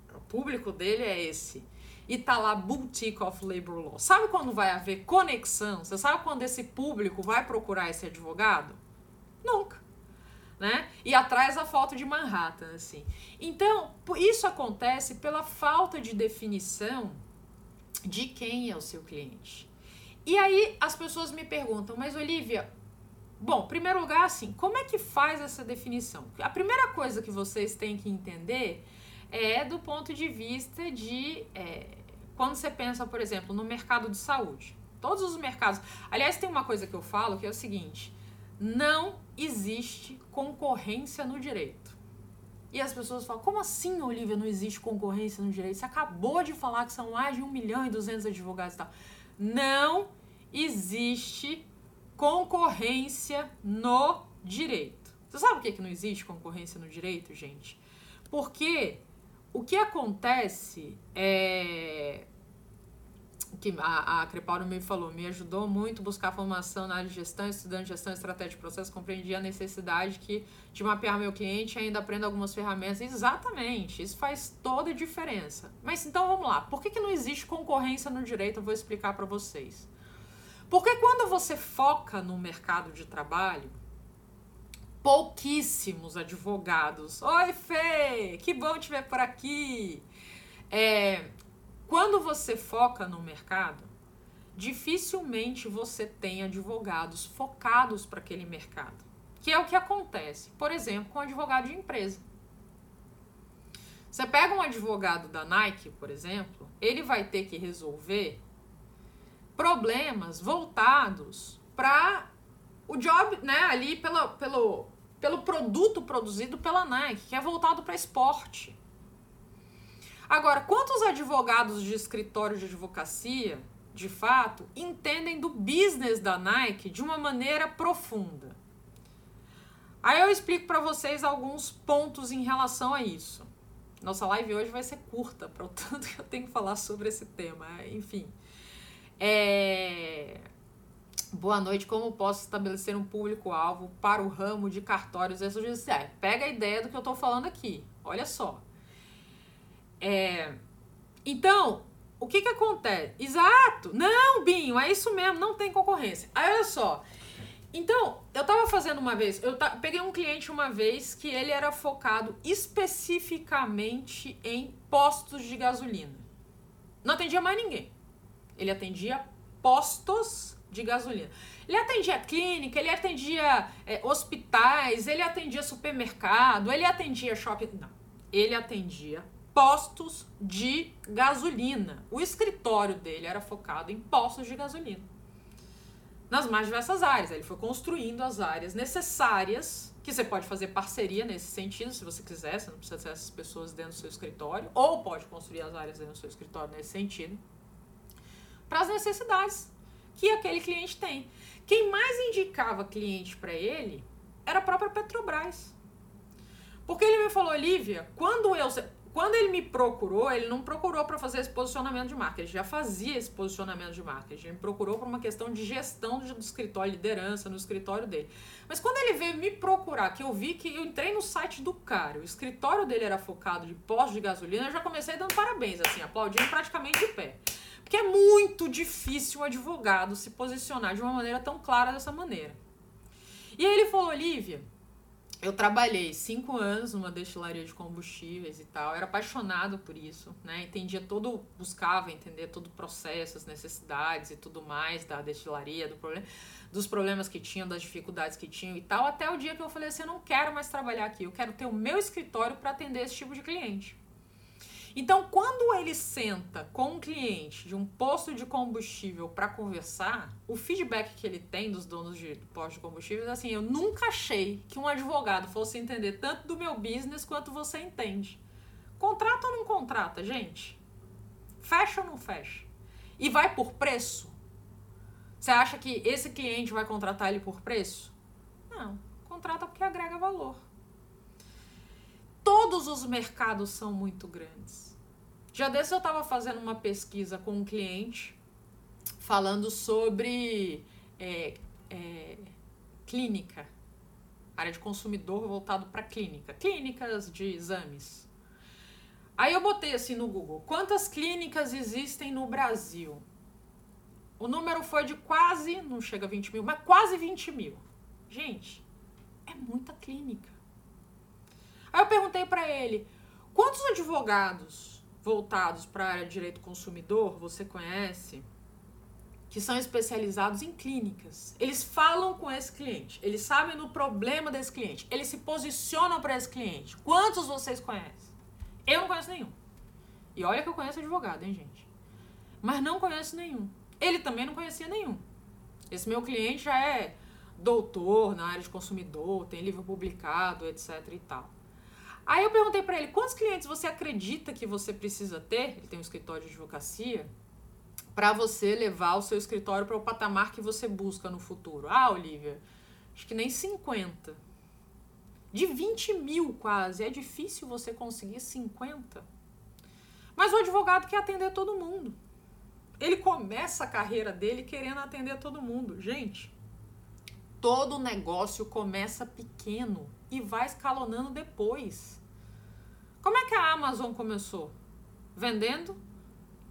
que o público dele é esse, e tá lá Boutique of Labor Law. Sabe quando vai haver conexão? Você sabe quando esse público vai procurar esse advogado? Nunca. Né? E atrás a foto de Manhattan, assim. Então, isso acontece pela falta de definição de quem é o seu cliente. E aí as pessoas me perguntam, mas Olivia, Bom, primeiro lugar, assim, como é que faz essa definição? A primeira coisa que vocês têm que entender é do ponto de vista de é, quando você pensa, por exemplo, no mercado de saúde. Todos os mercados. Aliás, tem uma coisa que eu falo que é o seguinte: não existe concorrência no direito. E as pessoas falam, como assim, Olivia, não existe concorrência no direito? Você acabou de falar que são mais de 1 milhão e 200 advogados e tal. Não existe concorrência no direito. Você sabe por que, que não existe concorrência no direito, gente? Porque o que acontece é que a, a me falou, me ajudou muito buscar formação na área de gestão, estudando gestão, estratégia de processo, compreendi a necessidade que de mapear meu cliente ainda aprendo algumas ferramentas. Exatamente, isso faz toda a diferença. Mas então vamos lá, por que, que não existe concorrência no direito? Eu vou explicar para vocês. Porque quando você foca no mercado de trabalho, pouquíssimos advogados. Oi, Fê! Que bom te ver por aqui! É, quando você foca no mercado, dificilmente você tem advogados focados para aquele mercado. Que é o que acontece, por exemplo, com advogado de empresa. Você pega um advogado da Nike, por exemplo, ele vai ter que resolver problemas voltados para o job, né, ali pelo, pelo, pelo produto produzido pela Nike, que é voltado para esporte. Agora, quantos advogados de escritório de advocacia, de fato, entendem do business da Nike de uma maneira profunda? Aí eu explico para vocês alguns pontos em relação a isso. Nossa live hoje vai ser curta, para o tanto que eu tenho que falar sobre esse tema. Enfim. É... Boa noite. Como posso estabelecer um público-alvo para o ramo de cartórios extrajudiciais? Pega a ideia do que eu estou falando aqui. Olha só. É, então, o que que acontece? Exato! Não, Binho, é isso mesmo, não tem concorrência. Aí, olha só. Então, eu tava fazendo uma vez, eu peguei um cliente uma vez que ele era focado especificamente em postos de gasolina. Não atendia mais ninguém. Ele atendia postos de gasolina. Ele atendia clínica, ele atendia é, hospitais, ele atendia supermercado, ele atendia shopping. Não. Ele atendia postos de gasolina. O escritório dele era focado em postos de gasolina. Nas mais diversas áreas. Ele foi construindo as áreas necessárias, que você pode fazer parceria nesse sentido, se você quiser, você não precisa ter essas pessoas dentro do seu escritório, ou pode construir as áreas dentro do seu escritório nesse sentido, para as necessidades que aquele cliente tem. Quem mais indicava cliente para ele era a própria Petrobras. Porque ele me falou, Olivia, quando eu. Quando ele me procurou, ele não procurou para fazer esse posicionamento de marca, ele já fazia esse posicionamento de marca. Ele me procurou por uma questão de gestão do escritório, liderança no escritório dele. Mas quando ele veio me procurar, que eu vi que eu entrei no site do cara, o escritório dele era focado de postos de gasolina, eu já comecei dando parabéns, assim, aplaudindo praticamente de pé. Porque é muito difícil um advogado se posicionar de uma maneira tão clara dessa maneira. E aí ele falou, Olivia, eu trabalhei cinco anos numa destilaria de combustíveis e tal, era apaixonado por isso, né? Entendia todo, buscava entender todo o processo, as necessidades e tudo mais da destilaria, do problema, dos problemas que tinham, das dificuldades que tinham e tal, até o dia que eu falei assim, eu não quero mais trabalhar aqui, eu quero ter o meu escritório para atender esse tipo de cliente. Então, quando ele senta com um cliente de um posto de combustível para conversar, o feedback que ele tem dos donos de postos de combustível é assim: eu nunca achei que um advogado fosse entender tanto do meu business quanto você entende. Contrata ou não contrata, gente? Fecha ou não fecha? E vai por preço? Você acha que esse cliente vai contratar ele por preço? Não, contrata porque agrega valor todos os mercados são muito grandes. Já desse eu estava fazendo uma pesquisa com um cliente falando sobre é, é, clínica, área de consumidor voltado para clínica, clínicas de exames. Aí eu botei assim no Google, quantas clínicas existem no Brasil? O número foi de quase, não chega a 20 mil, mas quase 20 mil. Gente, é muita clínica. Aí eu perguntei para ele: quantos advogados voltados para a área de direito consumidor você conhece que são especializados em clínicas? Eles falam com esse cliente, eles sabem do problema desse cliente, eles se posicionam para esse cliente. Quantos vocês conhecem? Eu não conheço nenhum. E olha que eu conheço advogado, hein, gente? Mas não conheço nenhum. Ele também não conhecia nenhum. Esse meu cliente já é doutor na área de consumidor, tem livro publicado, etc e tal. Aí eu perguntei para ele, quantos clientes você acredita que você precisa ter? Ele tem um escritório de advocacia para você levar o seu escritório para o patamar que você busca no futuro. Ah, Olivia, acho que nem 50. De 20 mil quase. É difícil você conseguir 50. Mas o advogado quer atender todo mundo. Ele começa a carreira dele querendo atender todo mundo. Gente, todo negócio começa pequeno e vai escalonando depois. Como é que a Amazon começou? Vendendo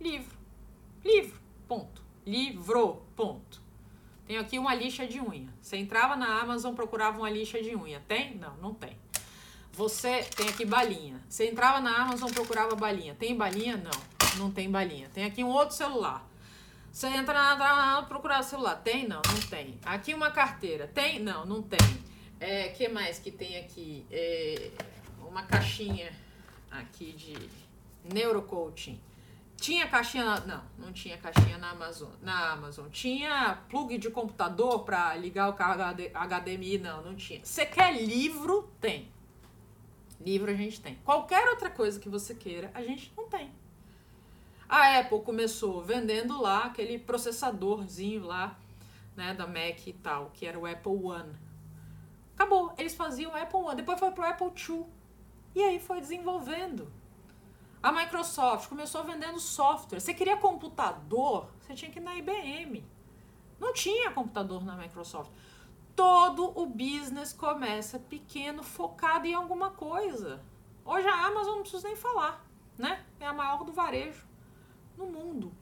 livro. Livro, ponto. Livro, ponto. Tenho aqui uma lixa de unha. Você entrava na Amazon, procurava uma lixa de unha. Tem? Não, não tem. Você tem aqui balinha. Você entrava na Amazon, procurava balinha. Tem balinha? Não, não tem balinha. Tem aqui um outro celular. Você entra na, na procurar celular. Tem? Não, não tem. Aqui uma carteira. Tem? Não, não tem. É, que mais que tem aqui? É, uma caixinha aqui de neurocoaching. Tinha caixinha na, não, não tinha caixinha na Amazon. Na Amazon tinha plug de computador para ligar o carro HDMI, não, não tinha. Você quer livro? Tem. Livro a gente tem. Qualquer outra coisa que você queira, a gente não tem. A Apple começou vendendo lá aquele processadorzinho lá, né, da Mac e tal, que era o Apple One. Acabou, eles faziam Apple One, depois foi pro Apple II. E aí foi desenvolvendo. A Microsoft começou vendendo software. Você queria computador, você tinha que ir na IBM. Não tinha computador na Microsoft. Todo o business começa pequeno, focado em alguma coisa. Hoje a Amazon não precisa nem falar, né? É a maior do varejo no mundo.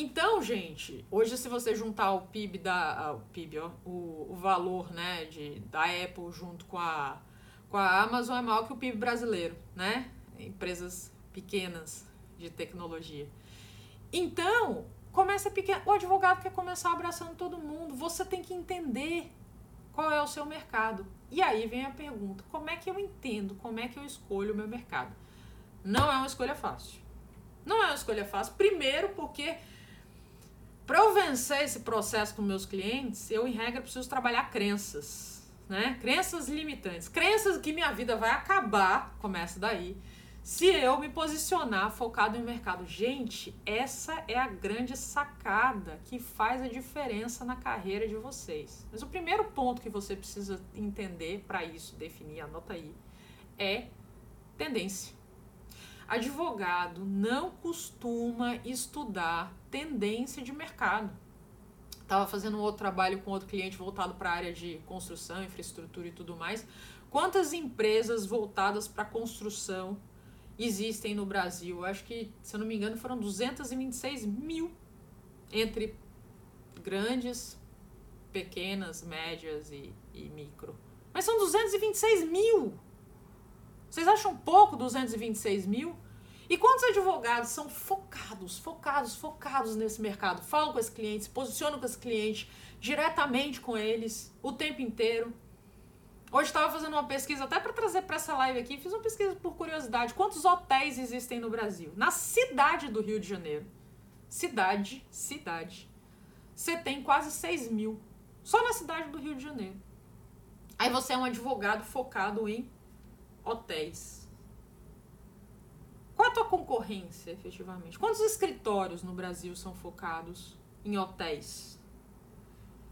Então, gente, hoje se você juntar o PIB da o PIB, ó, o, o valor, né, de da Apple junto com a com a Amazon é maior que o PIB brasileiro, né? empresas pequenas de tecnologia. Então, começa pequeno. O advogado quer começar abraçando todo mundo. Você tem que entender qual é o seu mercado. E aí vem a pergunta: como é que eu entendo? Como é que eu escolho o meu mercado? Não é uma escolha fácil. Não é uma escolha fácil. Primeiro, porque para eu vencer esse processo com meus clientes, eu, em regra, preciso trabalhar crenças. Né? Crenças limitantes. Crenças que minha vida vai acabar, começa daí se eu me posicionar focado em mercado. Gente, essa é a grande sacada que faz a diferença na carreira de vocês. Mas o primeiro ponto que você precisa entender para isso, definir, anota aí, é tendência. Advogado não costuma estudar tendência de mercado. Estava fazendo um outro trabalho com outro cliente voltado para a área de construção, infraestrutura e tudo mais. Quantas empresas voltadas para construção existem no Brasil. Acho que, se eu não me engano, foram 226 mil entre grandes, pequenas, médias e, e micro. Mas são 226 mil! Vocês acham pouco 226 mil? E quantos advogados são focados, focados, focados nesse mercado? Falam com os clientes, posicionam com os clientes, diretamente com eles, o tempo inteiro. Hoje estava fazendo uma pesquisa até para trazer para essa live aqui, fiz uma pesquisa por curiosidade. Quantos hotéis existem no Brasil? Na cidade do Rio de Janeiro. Cidade, cidade. Você tem quase 6 mil. Só na cidade do Rio de Janeiro. Aí você é um advogado focado em hotéis. Qual a tua concorrência, efetivamente? Quantos escritórios no Brasil são focados em hotéis?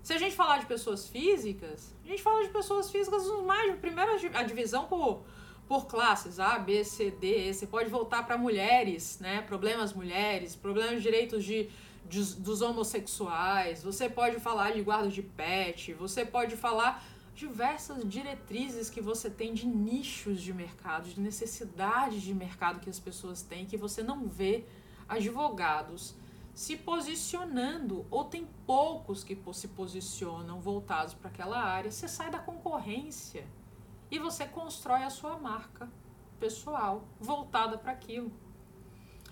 Se a gente falar de pessoas físicas, a gente fala de pessoas físicas mais. Primeiro, a divisão por, por classes, A, B, C, D. Você pode voltar para mulheres, né? Problemas mulheres, problemas de direitos de, de, dos homossexuais. Você pode falar de guarda de pet. Você pode falar diversas diretrizes que você tem de nichos de mercado, de necessidades de mercado que as pessoas têm, que você não vê advogados se posicionando, ou tem poucos que se posicionam voltados para aquela área, você sai da concorrência e você constrói a sua marca pessoal voltada para aquilo.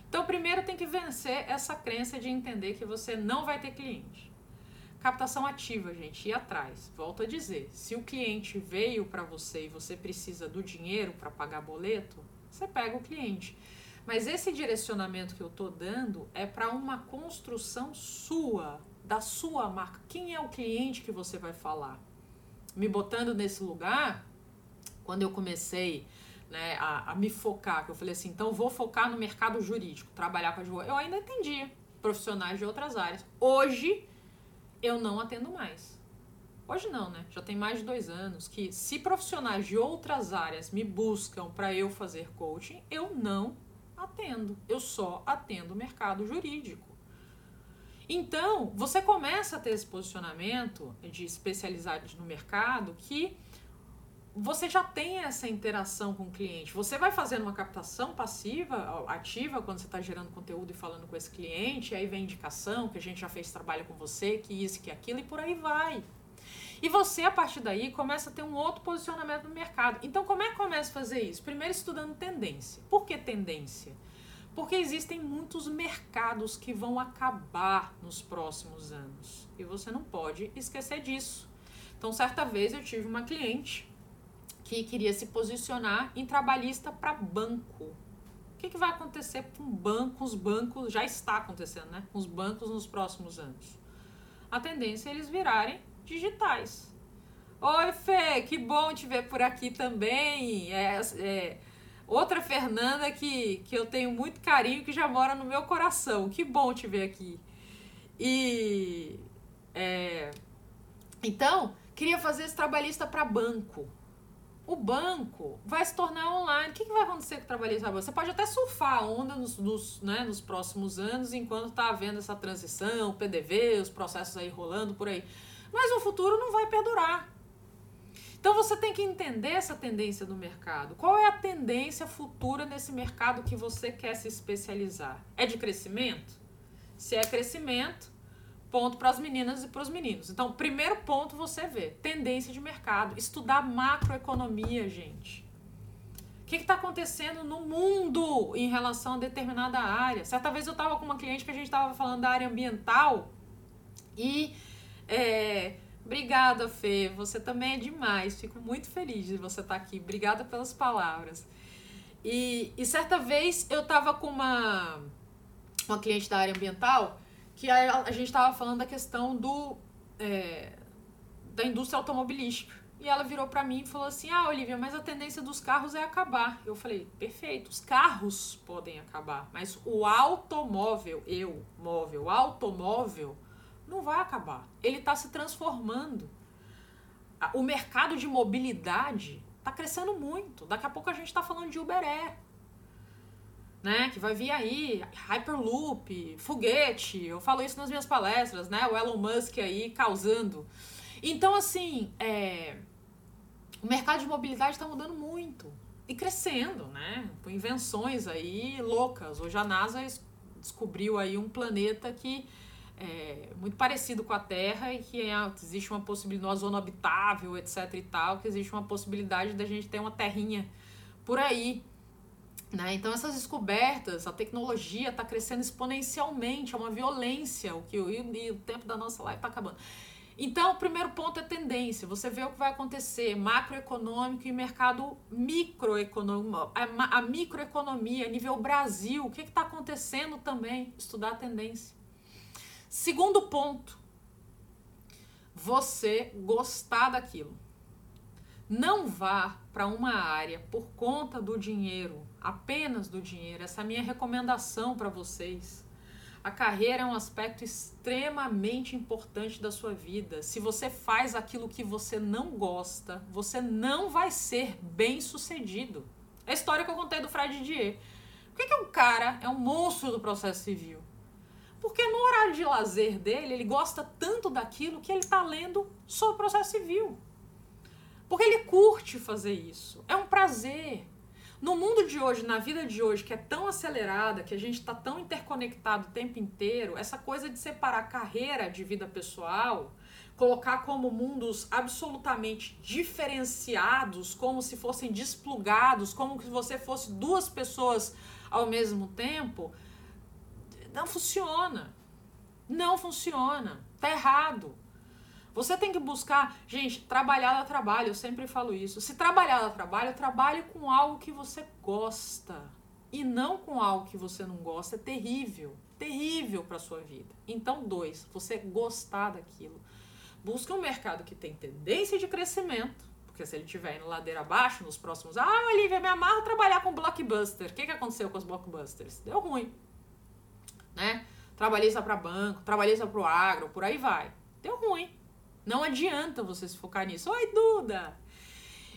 Então, primeiro tem que vencer essa crença de entender que você não vai ter cliente. Captação ativa, gente, ir atrás. Volto a dizer, se o cliente veio para você e você precisa do dinheiro para pagar boleto, você pega o cliente. Mas esse direcionamento que eu tô dando é para uma construção sua, da sua marca. Quem é o cliente que você vai falar? Me botando nesse lugar, quando eu comecei né, a, a, me focar, que eu falei assim, então vou focar no mercado jurídico, trabalhar com advogado. Eu ainda atendia profissionais de outras áreas. Hoje, eu não atendo mais. Hoje não, né? Já tem mais de dois anos que se profissionais de outras áreas me buscam para eu fazer coaching, eu não Atendo. Eu só atendo o mercado jurídico. Então, você começa a ter esse posicionamento de especialidade no mercado que você já tem essa interação com o cliente. Você vai fazendo uma captação passiva, ativa, quando você está gerando conteúdo e falando com esse cliente, aí vem indicação, que a gente já fez trabalho com você, que isso, que aquilo, e por aí vai. E você, a partir daí, começa a ter um outro posicionamento no mercado. Então, como é que começa a fazer isso? Primeiro, estudando tendência. Por que tendência? Porque existem muitos mercados que vão acabar nos próximos anos. E você não pode esquecer disso. Então, certa vez eu tive uma cliente que queria se posicionar em trabalhista para banco. O que, que vai acontecer com banco, os bancos, já está acontecendo, né? Com os bancos nos próximos anos. A tendência é eles virarem digitais. Oi, Fê, que bom te ver por aqui também. É, é, outra Fernanda que, que eu tenho muito carinho, que já mora no meu coração. Que bom te ver aqui. E. É, então, queria fazer esse trabalhista para banco. O banco vai se tornar online. O que, que vai acontecer com o trabalhista? Você pode até surfar a onda nos, nos, né, nos próximos anos, enquanto está havendo essa transição, PDV, os processos aí rolando por aí. Mas o futuro não vai perdurar. Então você tem que entender essa tendência do mercado. Qual é a tendência futura nesse mercado que você quer se especializar? É de crescimento? Se é crescimento, ponto para as meninas e para os meninos. Então, primeiro ponto você vê, tendência de mercado, estudar macroeconomia, gente. O que está acontecendo no mundo em relação a determinada área? Certa vez eu estava com uma cliente que a gente estava falando da área ambiental e é, Obrigada, Fê. Você também é demais. Fico muito feliz de você estar aqui. Obrigada pelas palavras. E, e certa vez eu estava com uma, uma cliente da área ambiental que a, a gente estava falando da questão do, é, da indústria automobilística. E ela virou para mim e falou assim: Ah, Olivia, mas a tendência dos carros é acabar. Eu falei: Perfeito, os carros podem acabar, mas o automóvel, eu, móvel, automóvel, não vai acabar. Ele está se transformando. O mercado de mobilidade está crescendo muito. Daqui a pouco a gente está falando de Uber Air. Né, que vai vir aí, Hyperloop, foguete, eu falo isso nas minhas palestras, né? O Elon Musk aí causando. Então, assim, é, o mercado de mobilidade está mudando muito e crescendo, né? Com invenções aí loucas. Hoje a NASA descobriu aí um planeta que é, muito parecido com a Terra e que é, existe uma possibilidade, uma zona habitável, etc e tal, que existe uma possibilidade da gente ter uma terrinha por aí. Né? Então essas descobertas, a tecnologia está crescendo exponencialmente, é uma violência, o que e, e o tempo da nossa live está acabando. Então, o primeiro ponto é tendência. Você vê o que vai acontecer, macroeconômico e mercado microeconômico, a, a microeconomia, nível Brasil, o que está acontecendo também? Estudar a tendência. Segundo ponto, você gostar daquilo. Não vá para uma área por conta do dinheiro, apenas do dinheiro. Essa é a minha recomendação para vocês. A carreira é um aspecto extremamente importante da sua vida. Se você faz aquilo que você não gosta, você não vai ser bem sucedido. É a história que eu contei do Fred Dier. Por que, que um cara é um monstro do processo civil? Porque no horário de lazer dele, ele gosta tanto daquilo que ele está lendo sobre o processo civil. Porque ele curte fazer isso. É um prazer. No mundo de hoje, na vida de hoje, que é tão acelerada, que a gente está tão interconectado o tempo inteiro, essa coisa de separar carreira de vida pessoal, colocar como mundos absolutamente diferenciados, como se fossem desplugados, como se você fosse duas pessoas ao mesmo tempo, não funciona. Não funciona. Tá errado. Você tem que buscar, gente, trabalhar dá trabalho, eu sempre falo isso. Se trabalhar dá trabalho, trabalhe com algo que você gosta e não com algo que você não gosta, é terrível, terrível para sua vida. Então, dois, você gostar daquilo. Busque um mercado que tem tendência de crescimento, porque se ele estiver indo ladeira abaixo nos próximos, ah, Olivia, me amarro trabalhar com blockbuster. O que, que aconteceu com os blockbusters? Deu ruim né? Trabalhista para banco, trabalhista para o agro, por aí vai. Deu ruim. Não adianta você se focar nisso. Oi, Duda!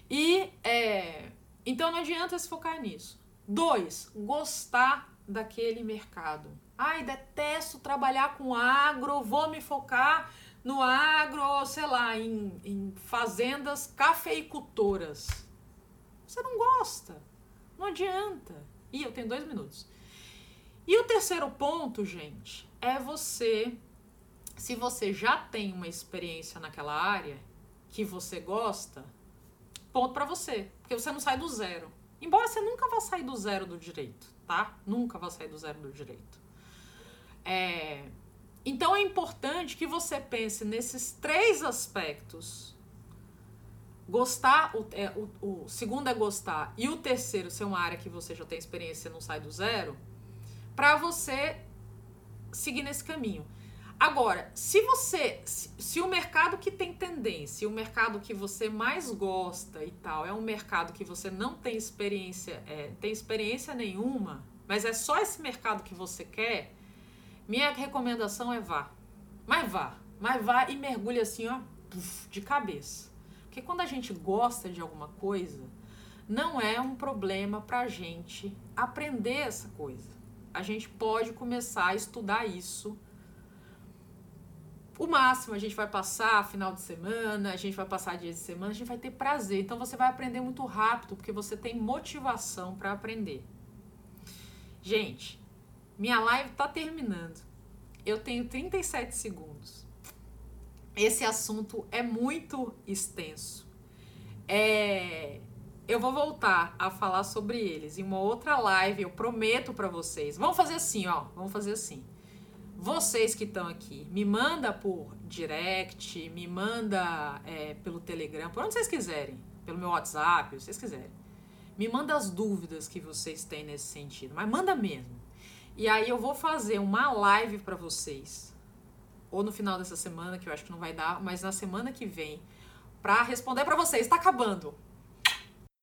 E, é, então não adianta se focar nisso. Dois, gostar daquele mercado. Ai, detesto trabalhar com agro, vou me focar no agro, sei lá, em, em fazendas cafeicultoras. Você não gosta. Não adianta. E eu tenho dois minutos. E o terceiro ponto, gente, é você. Se você já tem uma experiência naquela área que você gosta, ponto para você. Porque você não sai do zero. Embora você nunca vá sair do zero do direito, tá? Nunca vá sair do zero do direito. É, então é importante que você pense nesses três aspectos. Gostar, o, é, o, o, segundo é gostar, e o terceiro ser uma área que você já tem experiência e não sai do zero, para você seguir nesse caminho. Agora, se você, se, se, o mercado que tem tendência, o mercado que você mais gosta e tal, é um mercado que você não tem experiência, é, tem experiência nenhuma, mas é só esse mercado que você quer, minha recomendação é vá. Mas vá. Mas vá e mergulhe assim, ó, de cabeça. Porque quando a gente gosta de alguma coisa, não é um problema pra gente aprender essa coisa. A gente pode começar a estudar isso. O máximo a gente vai passar final de semana, a gente vai passar dia de semana, a gente vai ter prazer. Então você vai aprender muito rápido, porque você tem motivação para aprender. Gente, minha live tá terminando. Eu tenho 37 segundos. Esse assunto é muito extenso. É, eu vou voltar a falar sobre eles em uma outra live, eu prometo para vocês. Vamos fazer assim, ó. Vamos fazer assim. Vocês que estão aqui, me manda por direct, me manda é, pelo Telegram, por onde vocês quiserem, pelo meu WhatsApp, se vocês quiserem. Me manda as dúvidas que vocês têm nesse sentido, mas manda mesmo. E aí eu vou fazer uma live para vocês, ou no final dessa semana, que eu acho que não vai dar, mas na semana que vem, para responder para vocês. Está acabando.